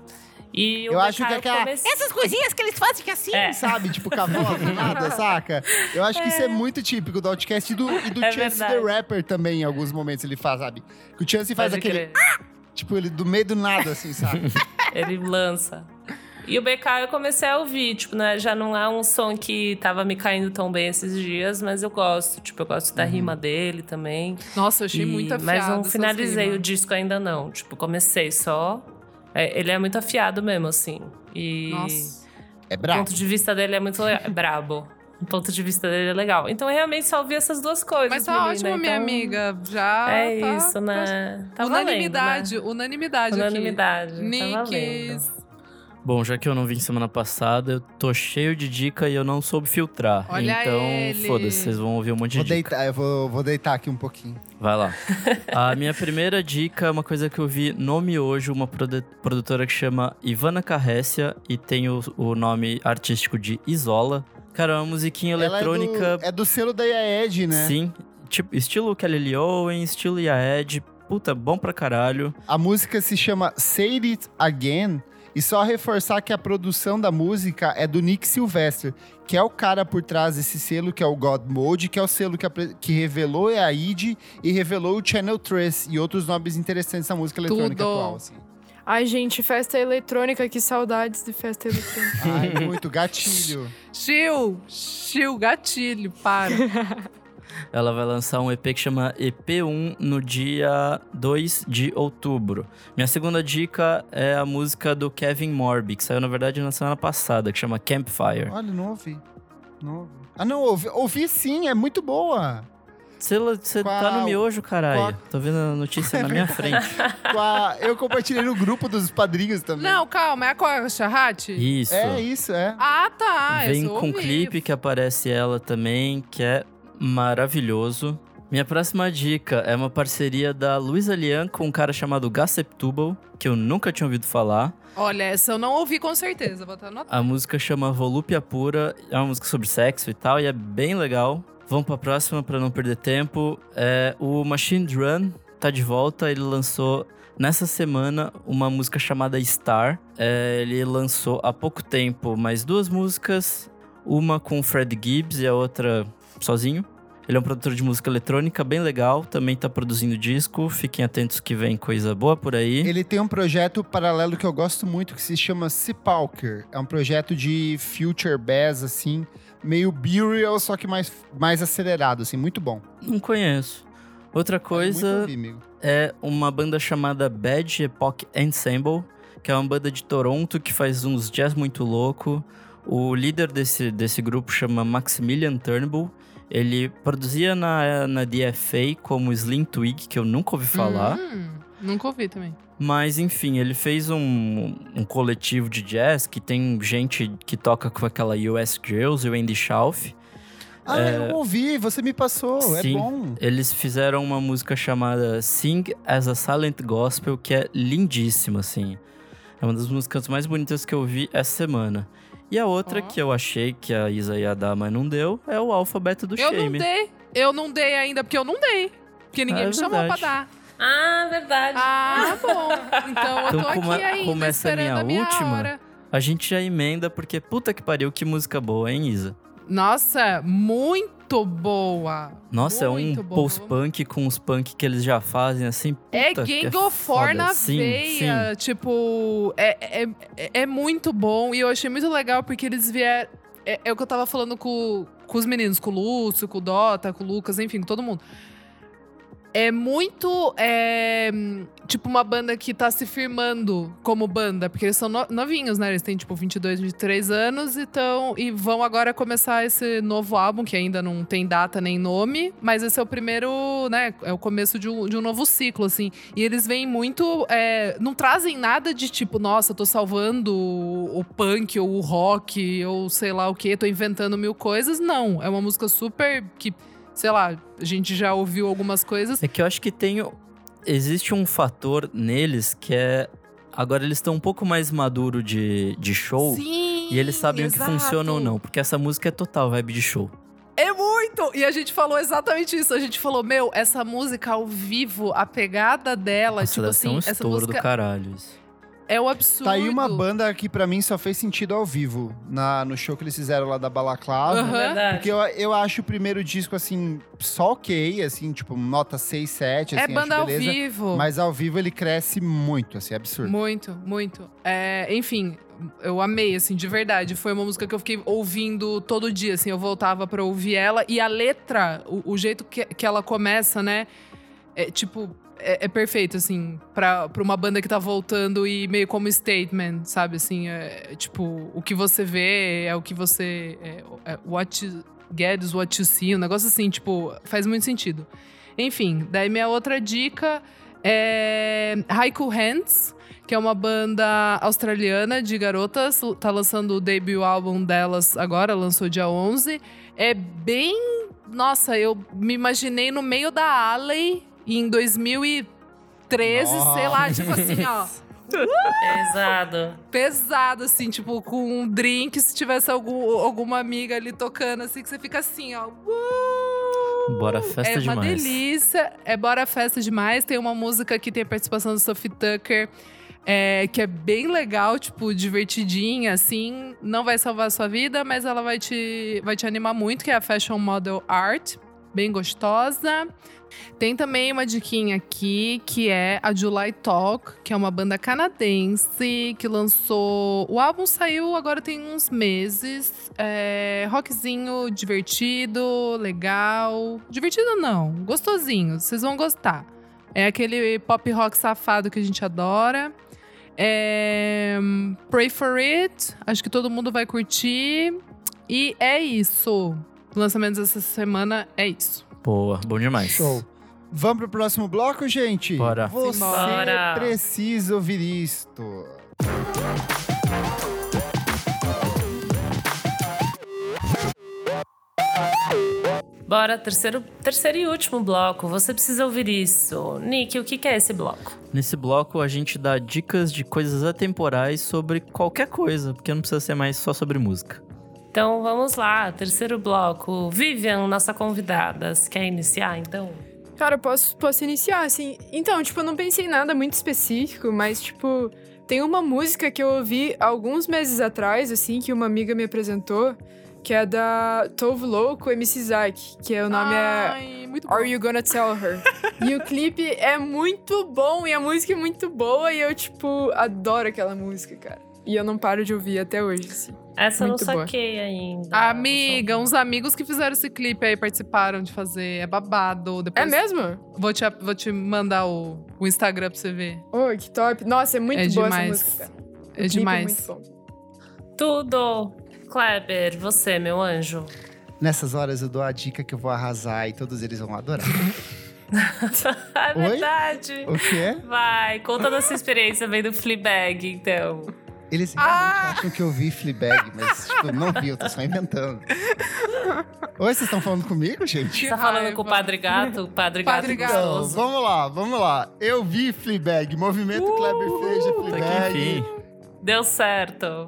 E o Eu acho que é aquela- comecei- Essas coisinhas que eles fazem que assim, É. sabe? Tipo, do nada, saca? Eu acho que isso é muito típico do Outcast e do, e do É Chance the verdade. Rapper também, em alguns momentos ele faz, sabe? Que o Chance faz Pode aquele... crer. Tipo, ele do meio do nada, assim, sabe? Ele lança. E o BK eu comecei a ouvir, tipo, né? Já não é um som que tava me caindo tão bem esses dias, mas eu gosto. Tipo, eu gosto Uhum. da rima dele também. Nossa, eu achei E- muito afiado. Mas não finalizei o disco ainda não. Tipo, comecei só. É, ele é muito afiado mesmo, assim. E Nossa. É o brabo. ponto de vista dele é muito legal. É brabo. O ponto de vista dele é legal. Então, eu realmente só ouvi essas duas coisas. Mas tá menina. ótimo, minha Então, amiga. Já. É tá- isso, né? Tá unanimidade, valendo, né? unanimidade. aqui. Unanimidade. Tá Nicks. valendo. Bom, já que eu não vim semana passada, eu tô cheio de dica e eu não soube filtrar. Olha então, foda-se, vocês vão ouvir um monte de Vou dica. deitar, eu vou, vou deitar aqui um pouquinho. Vai lá. A minha primeira dica é uma coisa que eu vi no Miojo, uma produ- produtora que chama Ivana Carrécia e tem o, o nome artístico de Isola. Cara, é uma musiquinha eletrônica. Ela é, do, é do selo da Yaed, né? Sim, tipo, estilo Kelly Lee Owen, estilo Yaed. Puta, bom pra caralho. A música se chama Say It Again. E só reforçar que a produção da música é do Nick Sylvester, que é o cara por trás desse selo, que é o God Mode, que é o selo que, que revelou a ID e revelou o Channel 3 e outros nomes interessantes da música eletrônica Tudo. atual. Assim. Ai, gente, festa eletrônica, que saudades de festa eletrônica. Ai, muito gatilho. Chill, chill, gatilho, para. Ela vai lançar um EP que chama EP1 no dia 2 de outubro. Minha segunda dica é a música do Kevin Morby, que saiu na verdade na semana passada, que chama Campfire. Olha, não ouvi. Não ouvi. Ah, não, ouvi, ouvi sim, é muito boa. Você tá no miojo, caralho. Qual? Tô vendo a notícia na minha frente. Com a- Eu compartilhei no grupo dos padrinhos também. Não, calma, é a Coca Charrate? Isso. É isso, é. Ah, tá. Vem com um clipe que aparece ela também, que é maravilhoso. Minha próxima dica é uma parceria da Luísa Lian com um cara chamado Gaceptubal, que eu nunca tinha ouvido falar. Olha, essa eu não ouvi com certeza, vou até anotar. A música chama Volúpia Pura, é uma música sobre sexo e tal, e é bem legal. Vamos pra próxima pra não perder tempo. É, o Machine Drum tá de volta, ele lançou nessa semana uma música chamada Star. É, ele lançou há pouco tempo mais duas músicas, uma com o Fred Gibbs e a outra sozinho. Ele é um produtor de música eletrônica bem legal, também tá produzindo disco. Fiquem atentos que vem coisa boa por aí. Ele tem um projeto paralelo que eu gosto muito que se chama Sepulcher. É um projeto de future bass, assim, meio burial, só que mais, mais acelerado, assim, muito bom. Não conheço. Outra coisa ouvir, é uma banda chamada Bad Epoch Ensemble, que é uma banda de Toronto que faz uns jazz muito louco. O líder desse, desse grupo chama Maximilian Turnbull. Ele produzia na, na DFA como Slim Twig, que eu nunca ouvi falar. Hum, nunca ouvi também. Mas enfim, ele fez um, um coletivo de jazz que tem gente que toca com aquela US Girls e o Andy Schauf. Ah, eu ouvi, você me passou, Sim. é bom. Eles fizeram uma música chamada Sing as a Silent Gospel, que é lindíssima, assim. É uma das músicas mais bonitas que eu vi essa semana. E a outra que eu achei que a Isa ia dar, mas não deu, é o alfabeto do Eu não Shame. dei. Eu não dei ainda, porque eu não dei. Porque ninguém Ah, é me chamou pra verdade. dar. Ah, verdade. Ah, bom. Então eu Então, tô como aqui ainda, como essa é esperando minha a minha última, hora. A gente já emenda, porque puta que pariu, que música boa, hein, Isa? Nossa, muito boa. Nossa, é um Muito post-punk com os punk que eles já fazem, assim. É Gang of Four foda. na sim, veia. Tipo, é, é, é- é muito bom. E eu achei muito legal porque eles vieram. É, é o que eu tava falando com, com os meninos, com o Lúcio, com o Dota, com o Lucas, enfim, com todo mundo. É muito. é, tipo, uma banda que tá se firmando como banda, porque eles são no- novinhos, né? Eles têm, tipo, 22, 23 anos e, tão, e vão agora começar esse novo álbum, que ainda não tem data nem nome, mas esse é o primeiro, né? É o começo de um, de um novo ciclo, assim. E eles vêm muito. é, não trazem nada de tipo, nossa, tô salvando o, o punk ou o rock ou sei lá o que, tô inventando mil coisas. Não. É uma música super que, sei lá, a gente já ouviu algumas coisas. É que eu acho que tem. Existe um fator neles que é. Agora eles estão um pouco mais maduro de, de show. Sim! E eles sabem o que exato. funciona ou não. Porque essa música é total vibe de show. É muito! E a gente falou exatamente isso. A gente falou, meu, essa música ao vivo, a pegada dela, Nossa, tipo assim, um essa estouro música do caralho. isso. É um absurdo. Tá aí uma banda que pra mim só fez sentido ao vivo, na, no show que eles fizeram lá da Balaclava. Aham. Verdade. Porque eu, eu acho o primeiro disco, assim, só ok, assim, tipo, nota 6, 7, assim, É banda acho ao vivo. Mas ao vivo ele cresce muito, assim, é absurdo. Muito, muito. É, enfim, eu amei, assim, de verdade. Foi uma música que eu fiquei ouvindo todo dia, assim. Eu voltava pra ouvir ela. E a letra, o, o jeito que, que ela começa, né? É tipo. É, é perfeito, assim, pra, pra uma banda que tá voltando e meio como statement, sabe? Assim, é, tipo, o que você vê é o que você. É, é, what you get is what you see. Um negócio assim, tipo, faz muito sentido. Enfim, daí minha outra dica é Haiku Hands, que é uma banda australiana de garotas. Tá lançando o debut álbum delas agora, lançou dia 11. É bem. Nossa, eu me imaginei no meio da Alley em 2013, sei lá, tipo assim, ó. Pesado. Pesado, assim, tipo, com um drink, se tivesse algum, alguma amiga ali tocando, assim, que você fica assim, ó. Uh! Bora festa é uma demais. delícia, é bora festa demais. Tem uma música que tem a participação do Sophie Tucker, é, que é bem legal, tipo, divertidinha, assim. Não vai salvar a sua vida, mas ela vai te, vai te animar muito, que é a Fashion Model Art. Bem gostosa. Tem também uma diquinha aqui, que é a July Talk, que é uma banda canadense que lançou. O álbum saiu agora tem uns meses. É, rockzinho divertido, legal. Divertido não, gostosinho, vocês vão gostar. É aquele pop rock safado que a gente adora. É, Pray for It, acho que todo mundo vai curtir. E é isso. Lançamentos essa semana é isso. Boa, bom demais. Show. Vamos pro próximo bloco, gente? Bora. Você Bora. precisa ouvir isto. Bora, terceiro, terceiro e último bloco. Você precisa ouvir isso. Nick, o que que é esse bloco? Nesse bloco a gente dá dicas de coisas atemporais sobre qualquer coisa, porque não precisa ser mais só sobre música. Então vamos lá, terceiro bloco. Vivian, nossa convidada. Você quer iniciar então? Cara, eu posso, posso iniciar, assim. Então, tipo, eu não pensei em nada muito específico, mas, tipo, tem uma música que eu ouvi alguns meses atrás, assim, que uma amiga me apresentou, que é da Tove Louco MC Zack, que é, o nome é Ai, muito bom. Are You Gonna Tell Her? e o clipe é muito bom e a música é muito boa e eu, tipo, adoro aquela música, cara. E eu não paro de ouvir até hoje, assim. Essa eu não Muito boa. saquei ainda. Amiga, uns amigos que fizeram esse clipe aí participaram de fazer. É babado. Depois É mesmo? Vou te, vou te mandar o, o Instagram pra você ver. Oh, que top. Nossa, é muito É boa demais. essa música. cara. O É clipe demais. É muito bom. Tudo. Kleber, você, meu anjo. Nessas horas eu dou a dica que eu vou arrasar e todos eles vão adorar. é Oi? verdade. o quê? Vai, conta da sua experiência vendo Fleabag, então. Eles realmente acham que eu vi Fleabag, mas tipo, não vi, eu tô só inventando. Oi, vocês estão falando comigo, gente? Você tá falando raiva. com o Padre Gato? O Padre Gato Padre Gato. Então, vamos lá, vamos lá. Eu vi Fleabag, movimento Kleber Feija, Até que Fleabag. enfim. Deu certo.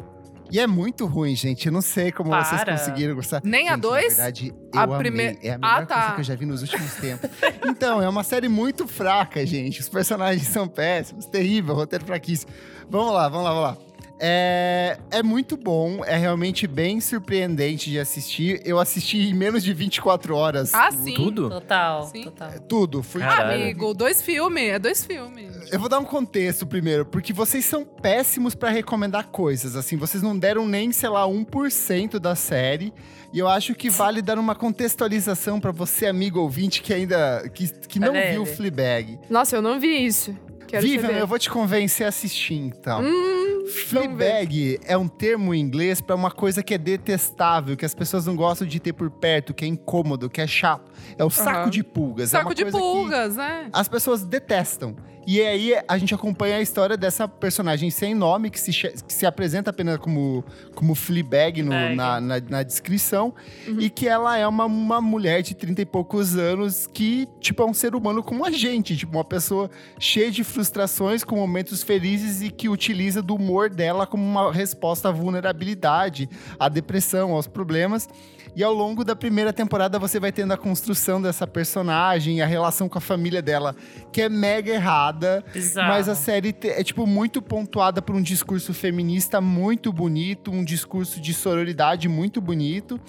E é muito ruim, gente. Eu não sei como Para. vocês conseguiram gostar. Nem a Gente, dois? Na verdade, eu A amei. prime- É a melhor Ah, tá. coisa que eu já vi nos últimos tempos. Então, é uma série muito fraca, gente. Os personagens são péssimos, terrível, roteiro fraquíssimo. Vamos lá, vamos lá, vamos lá. É, é muito bom, é realmente bem surpreendente de assistir. Eu assisti em menos de 24 horas. Ah, o- sim. Tudo? Total, Sim. total. Tudo. Fui Caralho. Amigo, dois filmes. É dois filmes. Eu vou dar um contexto primeiro, porque vocês são péssimos pra recomendar coisas, assim, vocês não deram nem, sei lá, 1% da série, e eu acho que vale dar uma contextualização pra você, amigo ouvinte, que ainda, que, que não Olha viu ele. Fleabag. Nossa, eu não vi isso. Quero Vivian, saber. eu vou te convencer a assistir, então. Hum, Fleabag é um termo em inglês pra uma coisa que é detestável, que as pessoas não gostam de ter por perto, que é incômodo, que é chato. É o saco Aham. de pulgas. é Saco uma de pulgas, né? as pessoas detestam. E aí a gente acompanha a história dessa personagem sem nome, que se, que se apresenta apenas como, como Fleabag no- Fleabag. na, na, na descrição. E que ela é uma, uma mulher de 30 e poucos anos que, tipo, é um ser humano como a gente. Tipo, uma pessoa cheia de frustrações, com momentos felizes e que utiliza do humor dela como uma resposta à vulnerabilidade, à depressão, aos problemas. E ao longo da primeira temporada você vai tendo a construção dessa personagem, a relação com a família dela, que é mega errada. Bizarro. Mas a série é, tipo, muito pontuada por um discurso feminista muito bonito, um discurso de sororidade muito bonito.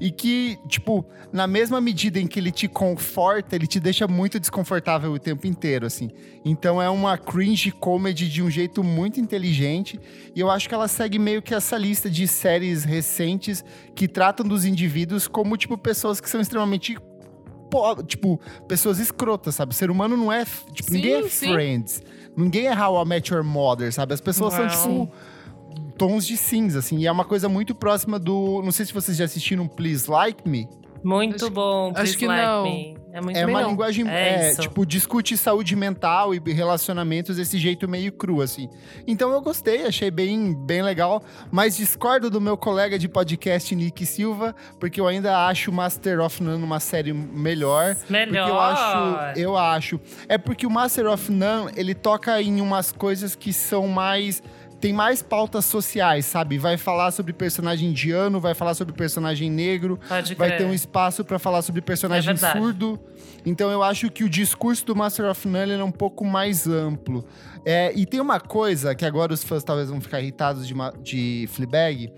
E que, tipo, na mesma medida em que ele te conforta, ele te deixa muito desconfortável o tempo inteiro, assim. Então é uma cringe comedy de um jeito muito inteligente. E eu acho que ela segue meio que essa lista de séries recentes que tratam dos indivíduos como, tipo, pessoas que são extremamente. po- Tipo, pessoas escrotas, sabe? O ser humano não é. Tipo, Sim, ninguém é sim. Friends. Ninguém é How I Met Your Mother, sabe? As pessoas Uau. são, tipo tons de cinza, assim. E é uma coisa muito próxima do. Não sei se vocês já assistiram Please Like Me. Muito Acho- bom, acho Please que Like não. Me. É muito É uma linguagem, É é, tipo, discute saúde mental e relacionamentos desse jeito meio cru, assim. Então eu gostei, achei bem, bem legal, mas discordo do meu colega de podcast, Nick Silva, porque eu ainda acho Master of None uma série melhor. Melhor. Porque eu acho, eu acho. É porque o Master of None, ele toca em umas coisas que são mais tem mais pautas sociais, sabe? Vai falar sobre personagem indiano, vai falar sobre personagem negro, Pode vai crer. ter um espaço pra falar sobre personagem É surdo. Então eu acho que o discurso do Master of None é um pouco mais amplo. É, e tem uma coisa que agora os fãs talvez vão ficar irritados de, de Fleabag.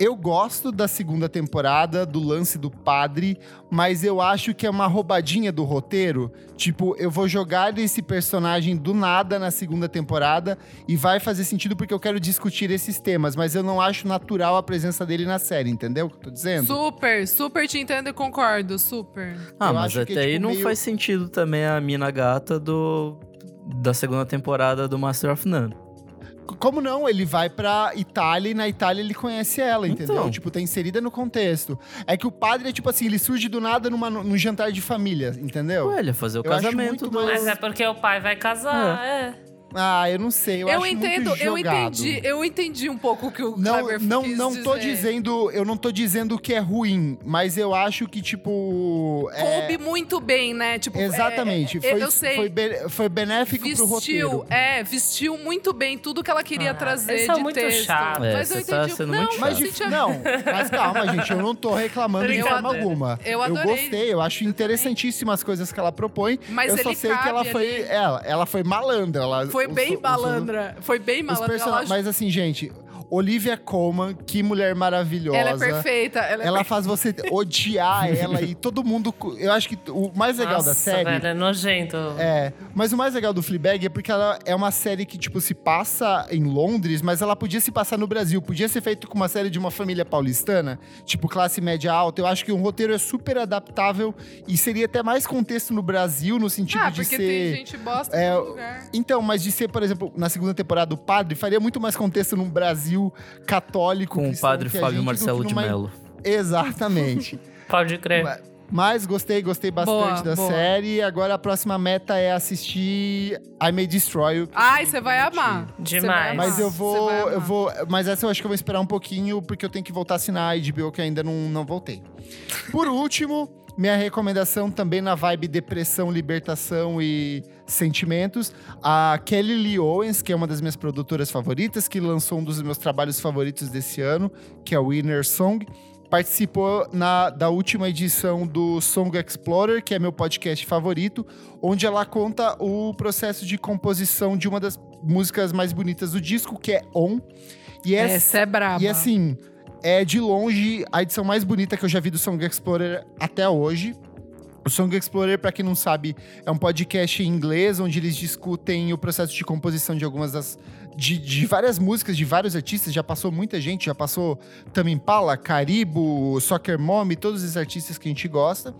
Eu gosto da segunda temporada, do lance do padre, mas eu acho que é uma roubadinha do roteiro. Tipo, eu vou jogar esse personagem do nada na segunda temporada e vai fazer sentido porque eu quero discutir esses temas, mas eu não acho natural a presença dele na série, entendeu o que eu tô dizendo? Super, super te entendo e concordo, super. Ah, Eu mas acho até que é, aí tipo, não meio- faz sentido também a mina gata do da segunda temporada do Master of None. Como não? Ele vai pra Itália e na Itália ele conhece ela, entendeu? Então. Tipo, tá inserida no contexto. É que o padre é tipo assim, ele surge do nada numa, num jantar de família, entendeu? Ué, ele ia fazer o Eu casamento do... Mas é porque o pai vai casar, é. Ah, eu não sei, eu, Eu, acho entendo, muito eu entendi, eu entendi um pouco o que o Não, Kleber não, quis não tô dizer. dizendo, eu não tô dizendo que é ruim, mas eu acho que tipo, é- Coube muito bem, né? Tipo, é, exatamente, é, foi, eu sei. foi, be- foi benéfico pro vestiu, roteiro. é, vestiu muito bem tudo que ela queria Ah, trazer de muito texto. chatos. É, mas eu você tá entendi. sendo não, muito Mas, não, mas calma, gente, eu não tô reclamando de Eu forma adorei. alguma. Eu adorei. gostei, eu acho interessantíssimas coisas que ela propõe. Mas eu só sei que ela foi, ali. ela, ela foi malandra, ela foi os- bem malandra. Foi bem malandra. person... Mas assim, gente, Olivia Colman, que mulher maravilhosa. ela é perfeita. Ela é Ela faz você odiar ela e todo mundo. Eu acho que o mais legal Nossa, da série. velho, é nojento. É, mas o mais legal do Fleabag é porque ela é uma série que, tipo, se passa em Londres, mas ela podia se passar no Brasil. Podia ser feito com uma série de uma família paulistana, tipo, classe média alta. Eu acho que um roteiro é super adaptável e seria até mais contexto no Brasil, no sentido Ah, de porque ser... tem gente bosta é, lugar. Então, mas de ser, por exemplo, na segunda temporada do Padre, faria muito mais contexto num Brasil católico. Com o padre Fábio Marcelo de numa- Mello. Exatamente. Pode crer. Ma- Mas gostei, gostei bastante Boa, da boa. série. Agora a próxima meta é assistir I May Destroy Ai, você vai amar. Demais. Mas eu vou, eu vou, mas essa eu acho que eu vou esperar um pouquinho porque eu tenho que voltar a assinar a HBO que ainda não, não voltei. Por último, minha recomendação também na vibe depressão, libertação e sentimentos, a Kelly Lee Owens, que é uma das minhas produtoras favoritas, que lançou um dos meus trabalhos favoritos desse ano, que é o Winner Song. Participou na, da última edição do Song Explorer, que é meu podcast favorito, onde ela conta o processo de composição de uma das músicas mais bonitas do disco, que é On. E essa, Essa é braba. e assim, é de longe a edição mais bonita que eu já vi do Song Explorer até hoje. O Song Explorer, pra quem não sabe, é um podcast em inglês onde eles discutem o processo de composição de algumas das. De, de várias músicas, de vários artistas. Já passou muita gente, já passou Tame Impala, Caribo, Soccer Mommy, todos os artistas que a gente gosta.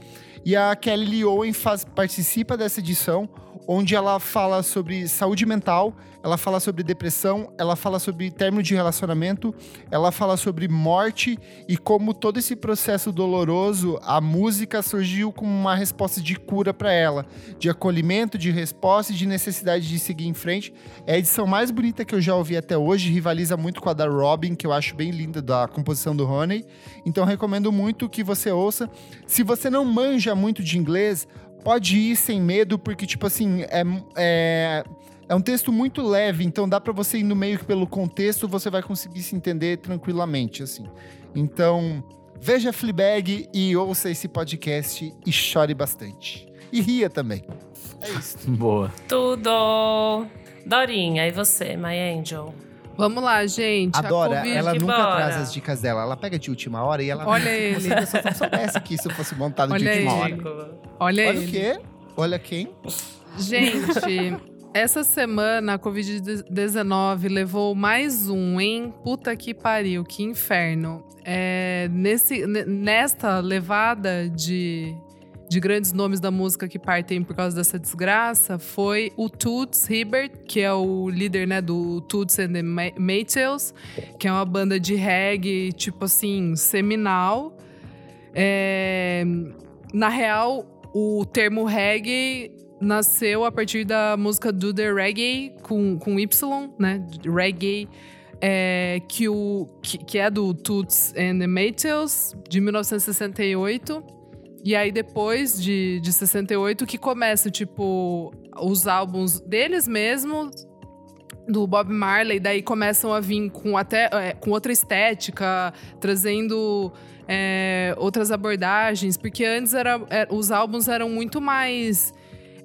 E a Kelly Owen faz, participa dessa edição, onde ela fala sobre saúde mental, ela fala sobre depressão, ela fala sobre término de relacionamento, ela fala sobre morte e como todo esse processo doloroso, a música surgiu como uma resposta de cura para ela, de acolhimento, de resposta e de necessidade de seguir em frente. É a edição mais bonita que eu já ouvi até hoje, rivaliza muito com a da Robin, que eu acho bem linda, da composição do Honey. Então recomendo muito que você ouça. Se você não manja muito de inglês, pode ir sem medo, porque, tipo assim, é, é, é um texto muito leve, então dá pra você ir no meio que pelo contexto, você vai conseguir se entender tranquilamente, assim. Então, veja Fleabag e ouça esse podcast e chore bastante. E ria também. É isso. Boa. Tudo. Dorinha, e você, My Angel? Vamos lá, gente. a Adora, ela nunca bora. traz as dicas dela. Ela pega de última hora e ela... Olha Se ele. pessoa só soubesse que isso fosse montado de Olha última ele. hora. Ridículo. Olha, Olha ele. o quê? Olha quem? Gente, essa semana a Covid-19 levou mais um, hein? Puta que pariu, que inferno. É, nesse, ne- nesta levada de, de grandes nomes da música que partem por causa dessa desgraça, foi o Toots Hibbert, que é o líder né, do Toots and the Ma- Maytals, que é uma banda de reggae, tipo assim, seminal. É, na real, o termo reggae nasceu a partir da música Do The Reggae, com, com Y, né? Reggae. É, que, o, que, que é do Toots and the Maytals, de 1968. E aí, depois de, de 68, que começa, tipo, os álbuns deles mesmos, do Bob Marley, daí começam a vir com até é, com outra estética, trazendo é, outras abordagens, porque antes era, era, os álbuns eram muito mais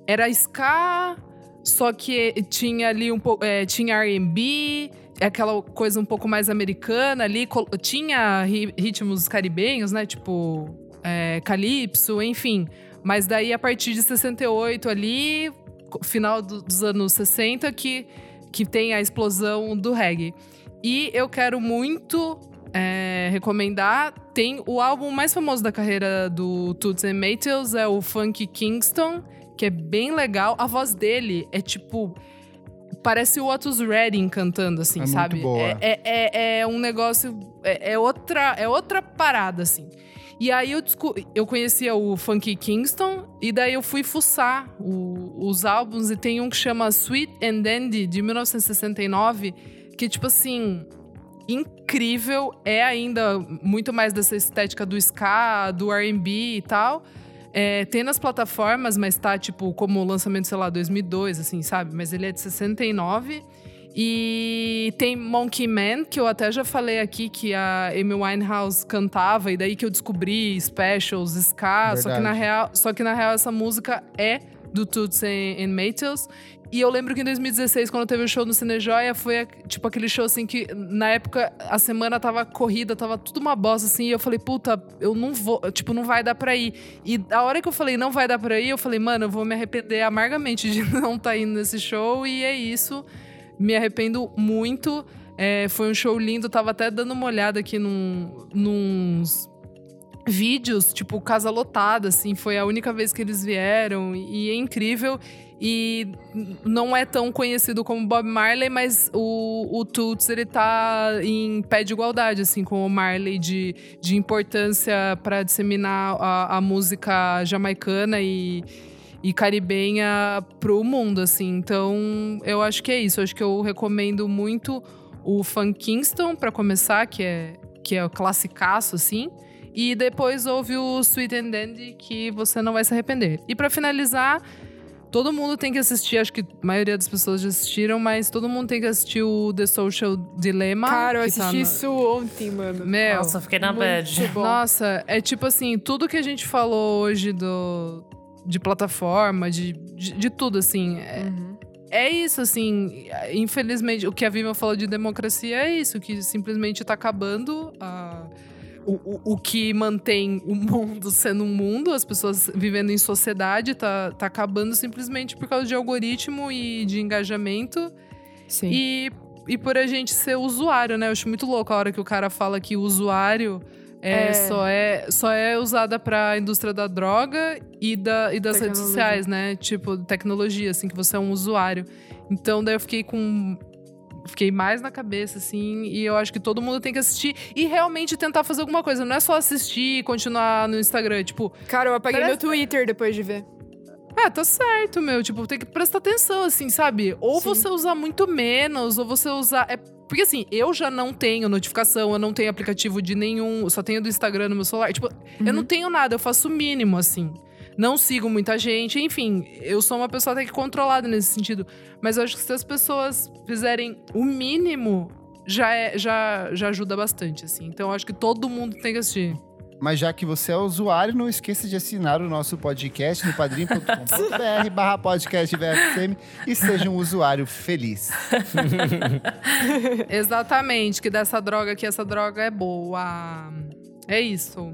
era ska, só que tinha ali um pouco. É, tinha RB, aquela coisa um pouco mais americana ali. Tinha ritmos caribenhos, né? Tipo. É, calypso, enfim. Mas daí, a partir de 68 ali, final dos anos 60, que, que tem a explosão do reggae. E eu quero muito é, recomendar. Tem o álbum mais famoso da carreira do Toots and Maytals, é o Funk Kingston que é bem legal. A voz dele é tipo. Parece o Otis Redding cantando, assim, é sabe? Boa. É, é, é um negócio. É, é, outra, é outra parada, assim. E aí eu, eu conhecia o Funky Kingston, e daí eu fui fuçar o, os álbuns, e tem um que chama Sweet and Dandy, de 1969, que, tipo assim, incrível. É ainda muito mais dessa estética do ska, do RB e tal. É, tem nas plataformas, mas tá, tipo, como lançamento, sei lá, 2002, assim, sabe? Mas ele é de 69. E tem Monkey Man, que eu até já falei aqui que a Amy Winehouse cantava, e daí que eu descobri specials, ska. Só que, na real, só que na real essa música é do Toots and, and Maytals. E eu lembro que em 2016, quando teve o show no Cinejoia, foi tipo aquele show assim que na época a semana tava corrida, tava tudo uma bosta assim, e eu falei, puta, eu não vou, tipo, não vai dar pra ir. E a hora que eu falei, não vai dar pra ir, eu falei, mano, eu vou me arrepender amargamente de não estar tá indo nesse show, e é isso. Me arrependo muito. É, foi um show lindo, tava até dando uma olhada aqui num, nos vídeos, tipo, casa lotada, assim, foi a única vez que eles vieram, e é incrível. E não é tão conhecido como Bob Marley, mas o, o Toots ele tá em pé de igualdade, assim, com o Marley de, de importância para disseminar a, a, música jamaicana e, e caribenha pro mundo, assim. Então, eu acho que é isso. Eu acho que eu recomendo muito o Funk Kingston para começar, que é que é o classicaço, assim. E depois houve o Sweet and Dandy, que você não vai se arrepender. E para finalizar, Todo mundo tem que assistir, acho que a maioria das pessoas já assistiram, mas todo mundo tem que assistir o The Social Dilemma. Cara, eu tá assisti tá no... isso ontem, mano. Meu. Nossa, fiquei na bad. Nossa, é tipo assim, tudo que a gente falou hoje do, de plataforma, de, de, de tudo, assim. É, uhum. é isso, assim. Infelizmente, o que a Viva falou de democracia é isso, que simplesmente tá acabando a o, o, que mantém o mundo sendo um mundo, as pessoas vivendo em sociedade, tá, tá acabando simplesmente por causa de algoritmo e de engajamento. Sim. E, e por a gente ser usuário, né? Eu acho muito louco a hora que o cara fala que o usuário é, é. Só, é, só é usada pra indústria da droga e, da, e das redes sociais, né? Tipo, tecnologia, assim, que você é um usuário. Então, daí eu fiquei com fiquei mais na cabeça, assim, e eu acho que todo mundo tem que assistir e realmente tentar fazer alguma coisa. Não é só assistir e continuar no Instagram, tipo. Cara, eu apaguei parece... meu Twitter depois de ver. É, tá certo, meu. Tipo, tem que prestar atenção, assim, sabe? Ou Sim. você usar muito menos, ou você usar. É, porque assim, eu já não tenho notificação, eu não tenho aplicativo de nenhum, só tenho do Instagram no meu celular. Tipo, uhum. eu não tenho nada, eu faço o mínimo, assim não sigo muita gente, enfim, eu sou uma pessoa até que controlada nesse sentido. Mas eu acho que se as pessoas fizerem o mínimo, já, é, já, já ajuda bastante, assim. Então eu acho que todo mundo tem que assistir. Mas já que você é usuário, não esqueça de assinar o nosso podcast no padrim.com.br barra podcast VFM e seja um usuário feliz. Exatamente, que dessa droga que essa droga é boa. É isso.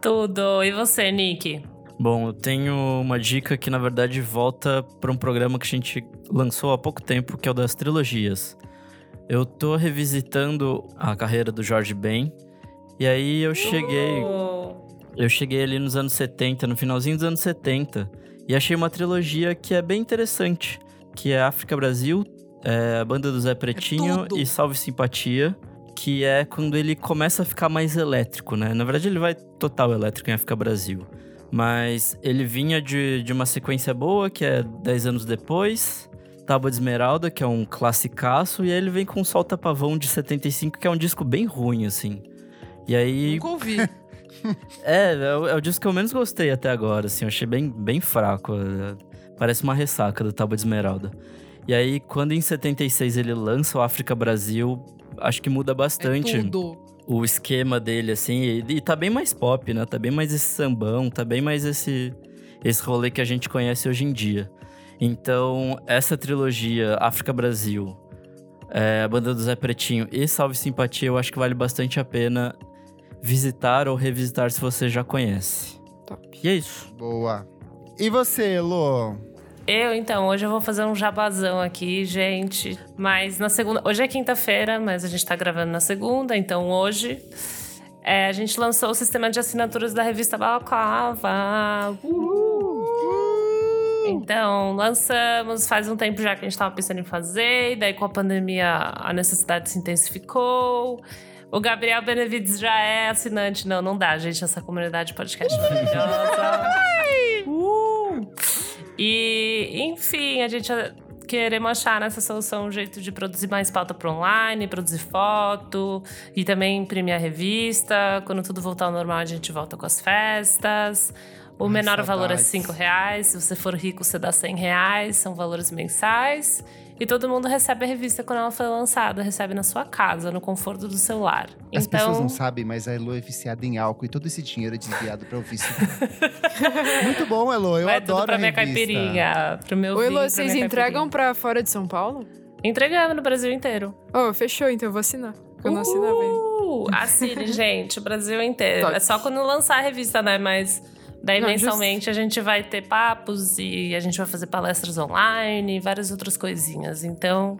Tudo. E você, Nick? Bom, eu tenho uma dica que na verdade volta para um programa que a gente lançou há pouco tempo, que é o das trilogias. Eu tô revisitando a carreira do Jorge Ben, e aí eu cheguei. Eu cheguei ali nos anos 70, no finalzinho dos anos 70, e achei uma trilogia que é bem interessante, que é África Brasil, é a banda do Zé Pretinho é e Salve Simpatia, que é quando ele começa a ficar mais elétrico, né? Na verdade, ele vai total elétrico em África Brasil. Mas ele vinha de, de uma sequência boa, que é 10 anos depois. Tábua de Esmeralda, que é um classicaço. E aí ele vem com Solta Pavão de 75, que é um disco bem ruim, assim. E aí. Nunca ouvi. É, é o, é o disco que eu menos gostei até agora, assim. Eu achei bem, bem fraco. é, Parece uma ressaca do Tábua de Esmeralda. E aí, quando em 76 ele lança o África Brasil, acho que muda bastante É o esquema dele, assim. E, e tá bem mais pop, né? Tá bem mais esse sambão, tá bem mais esse, esse rolê que a gente conhece hoje em dia. Então, essa trilogia África Brasil, é, a banda do Zé Pretinho e Salve Simpatia, eu acho que vale bastante a pena visitar ou revisitar se você já conhece. Top. E é isso. Boa. E você, Elô? Eu, então, hoje eu vou fazer um jabazão aqui, gente. Mas na segunda. Hoje é quinta-feira, mas a gente tá gravando na segunda, então hoje. é, a gente lançou o sistema de assinaturas da revista Balaclava. Então, lançamos faz um tempo já que a gente tava pensando em fazer, e daí com a pandemia a necessidade se intensificou. O Gabriel Benevides já é assinante. Não, não dá, gente, essa comunidade podcast maravilhosa. Uh! E, enfim, a gente ah, queremos achar nessa solução um jeito de produzir mais pauta para online, produzir foto e também imprimir a revista. Quando tudo voltar ao normal, a gente volta com as festas. O Ai, menor valor é. 5 reais. Se você for rico, você dá 100 reais. São valores mensais. E todo mundo recebe a revista quando ela foi lançada. Recebe na sua casa, no conforto do celular. As então, pessoas não sabem, mas a Elo é viciada em álcool e todo esse dinheiro é desviado para o vício. Muito bom, Elo. Eu vai adoro tudo pra a minha revista. caipirinha, pro meu pra vocês entregam pra fora de São Paulo? Entregamos no Brasil inteiro. Oh, fechou, então eu vou assinar. Eu não assinava ainda. Uh, assine, gente, o Brasil inteiro. Top. É só quando lançar a revista, né? Mas daí Não, mensalmente a gente vai ter papos e a gente vai fazer palestras online e várias outras coisinhas. Então,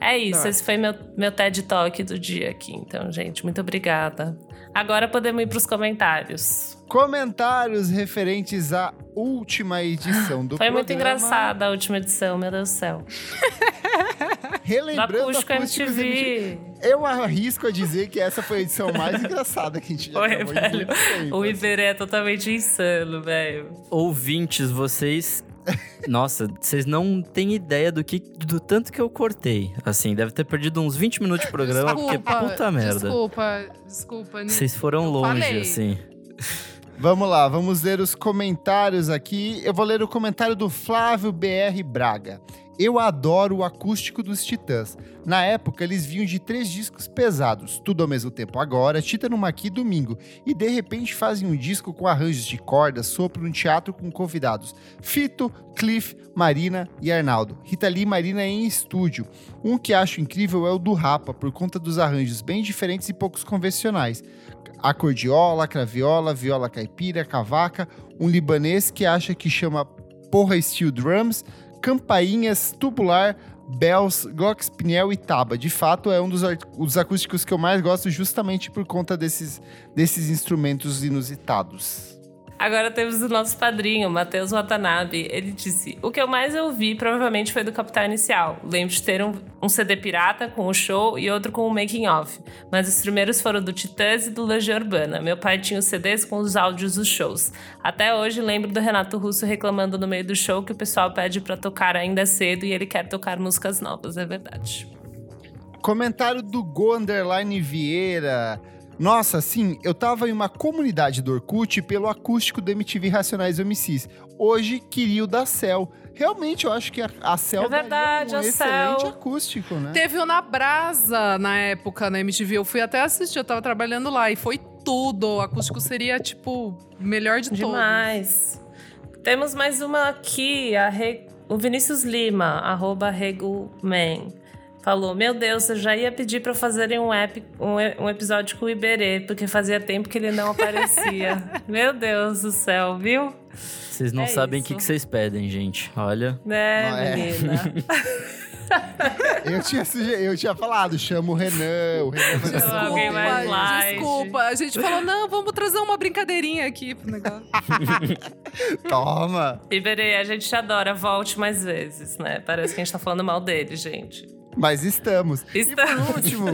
é isso. Esse foi meu, meu TED Talk do dia aqui. Então, gente, muito obrigada. Agora podemos ir pros comentários. Comentários referentes à última edição do Foi muito programa. engraçada a última edição, meu Deus do céu. Do Relembrando Acústico Acústicos MTV. Eu arrisco a dizer que essa foi a edição mais engraçada que a gente já gravou em velho. muito tempo, O assim. Iberê é totalmente insano, velho. Ouvintes, vocês. Nossa, vocês não têm ideia do que do tanto que eu cortei. Assim, deve ter perdido uns 20 minutos de programa, porque puta merda. Desculpa, desculpa. Vocês foram longe, falei. assim. Vamos lá, vamos ler os comentários aqui. Eu vou ler o comentário do Flávio BR Braga. Eu adoro o acústico dos Titãs. Na época, eles vinham de três discos pesados, tudo ao mesmo tempo agora, Tita no Maqui domingo, e de repente fazem um disco com arranjos de cordas, sopro no teatro com convidados. Fito, Cliff, Marina e Arnaldo. Rita Lee e Marina em estúdio. Um que acho incrível é o do Rapa, por conta dos arranjos bem diferentes e poucos convencionais acordiola, craviola, viola caipira, cavaca, um libanês que acha que chama porra steel drums, campainhas, tubular, bells, glockenspiel e taba. De fato, é um dos, dos acústicos que eu mais gosto justamente por conta desses, desses instrumentos inusitados. Agora temos o nosso padrinho, Matheus Watanabe. Ele disse: O que eu mais ouvi provavelmente foi do Capital Inicial. Lembro de ter um, um CD pirata com o show e outro com o making off. Mas os primeiros foram do Titãs e do Legião Urbana. Meu pai tinha os CDs com os áudios dos shows. Até hoje lembro do Renato Russo reclamando no meio do show que o pessoal pede pra tocar ainda cedo e ele quer tocar músicas novas. É verdade. Comentário do Go Underline Vieira. Nossa, sim, eu tava em uma comunidade do Orkut pelo acústico do MTV Racionais MCs. Hoje queria o da Cell. Realmente, eu acho que a, a Cell É verdade, daria um a excelente Cell. acústico, né? Teve o Na Brasa na época na MTV. Eu fui até assistir, eu tava trabalhando lá e foi tudo. O acústico seria, tipo, melhor de todos. Demais. Temos mais uma aqui, a Re- o Vinícius Lima, arroba Regulman. Falou, meu Deus, eu já ia pedir pra fazerem um, ep- um, um episódio com o Iberê, porque fazia tempo que ele não aparecia. meu Deus do céu, viu? Vocês não É sabem o que, que vocês pedem, gente. Olha. Né, Não é. menina? Eu tinha, eu tinha falado, chama o Renan, o Renan vai Chama alguém mais light. desculpa. A gente falou, não, vamos trazer uma brincadeirinha aqui pro negócio. Toma! Iberê, a gente te adora, volte mais vezes, né? Parece que a gente tá falando mal dele, gente. Mas estamos. E Estamos. por último,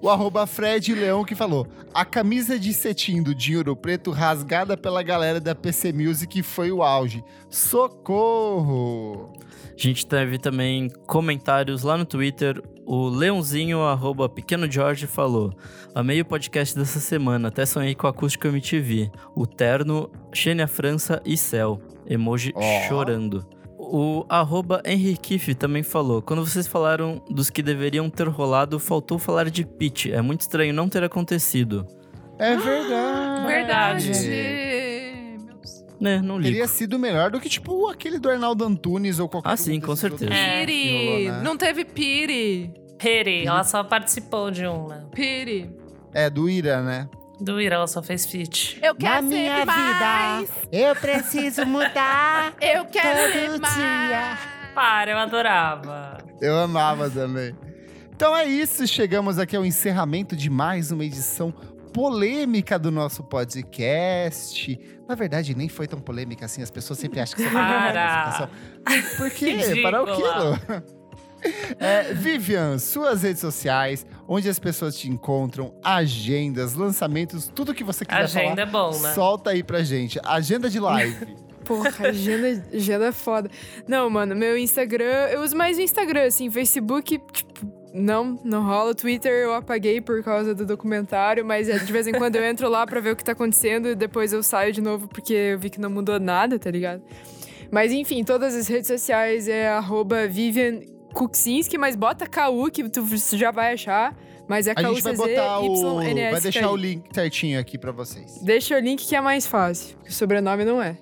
o arroba Fred Leão que falou: a camisa de cetim do Dinheiro Preto rasgada pela galera da PC Music foi o auge. Socorro! A gente teve também comentários lá no Twitter. O Leãozinho, arroba Pequeno Jorge, falou: Amei o podcast dessa semana, até sonhei com a Acústica MTV. O Terno, Xênia França e Céu. Emoji Ó. chorando. O arroba Henrique também falou: Quando vocês falaram dos que deveriam ter rolado, faltou falar de Pitch. É muito estranho não ter acontecido. É verdade. Verdade. Meu Deus. Né, não li. Teria sido melhor do que, tipo, aquele do Arnaldo Antunes ou qualquer Ah, sim, com certeza. É. Piri! né? Não teve Piri. Peri, ela só participou de um, né? Piri. É, do Ira, né? Do Ira, ela só fez feat. Eu quero ser mais. eu preciso mudar. Eu quero ser mais. Para, eu adorava. Eu amava também. Então é isso, chegamos aqui ao encerramento de mais uma edição polêmica do nosso podcast. Na verdade, nem foi tão polêmica assim, as pessoas sempre acham que você vai Para. Por quê? Ridícula. Para o quilo. É, Vivian, suas redes sociais, onde as pessoas te encontram, agendas, lançamentos, tudo que você quiser Agenda falar. é bom, né? Solta aí pra gente. Agenda de live. Porra, agenda, agenda é foda. Não, mano, meu Instagram, eu uso mais o Instagram, assim, Facebook, tipo, não, não rola. Twitter eu apaguei por causa do documentário, mas é, de vez em quando eu entro lá pra ver o que tá acontecendo e depois eu saio de novo porque eu vi que não mudou nada, tá ligado? Mas enfim, todas as redes sociais é arroba Vivian Kuksinski, mas bota KU que tu já vai achar. Mas é A gente vai KUCZ botar o. YNS. Vai deixar o link certinho aqui pra vocês. Deixa o link que é mais fácil. porque O sobrenome não é.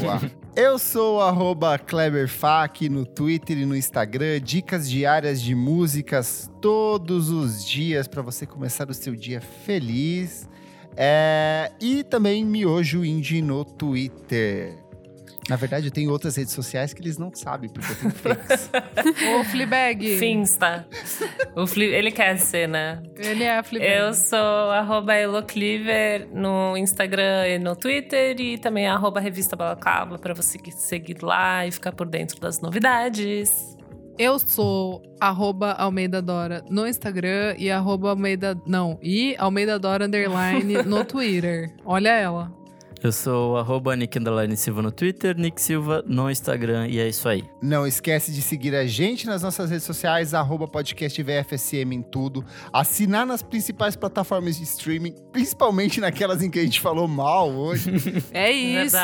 Boa. Eu sou o KleberFac no Twitter e no Instagram. Dicas diárias de músicas todos os dias para você começar o seu dia feliz. É, E também Miojo Indie no Twitter. Na verdade, eu tenho outras redes sociais que eles não sabem, porque eu tenho fakes. Ô, Fleabag. Finsta. O Fli- Ele quer ser, né? Ele é a Fleabag. Eu sou arroba Elocliver no Instagram e no Twitter e também arroba Revista Balaclava para você seguir lá e ficar por dentro das novidades. Eu sou arroba Almeida Dora no Instagram e arroba Almeida... Não, e Almeida Dora Underline no Twitter. Olha ela. Eu sou arroba Silva no Twitter, Nick Silva no Instagram, e é isso aí. Não esquece de seguir a gente nas nossas redes sociais, arroba podcast VFSM em tudo. Assinar nas principais plataformas de streaming, principalmente naquelas em que a gente falou mal hoje. É isso.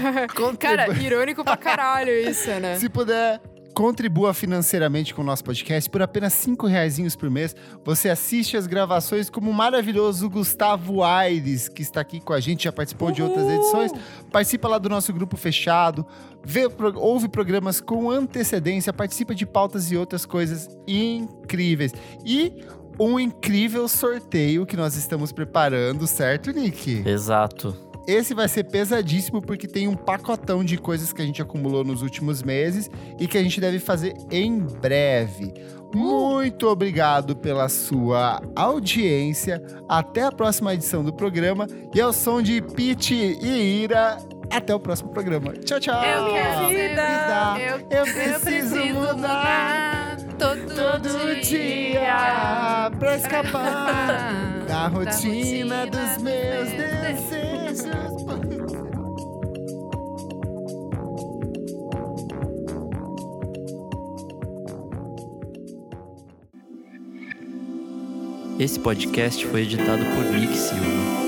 Cara, irônico pra caralho isso, né? Se puder, contribua financeiramente com o nosso podcast. Por apenas cinco reaisinhos por mês, você assiste as gravações como o maravilhoso Gustavo Aires, que está aqui com a gente, já participou de outras edições. Participa lá do nosso grupo fechado, vê, ouve programas com antecedência, participa de pautas e outras coisas incríveis. E um incrível sorteio que nós estamos preparando, certo, Nick? Exato. Esse vai ser pesadíssimo porque tem um pacotão de coisas que a gente acumulou nos últimos meses e que a gente deve fazer em breve. Muito obrigado pela sua audiência. Até a próxima edição do programa. E ao som de Pete e Ira, até o próximo programa. Tchau, tchau. Eu quero Vida, eu, eu preciso mudar todo, todo dia pra escapar da rotina dos meus desejos. Esse podcast foi editado por Nick Silva.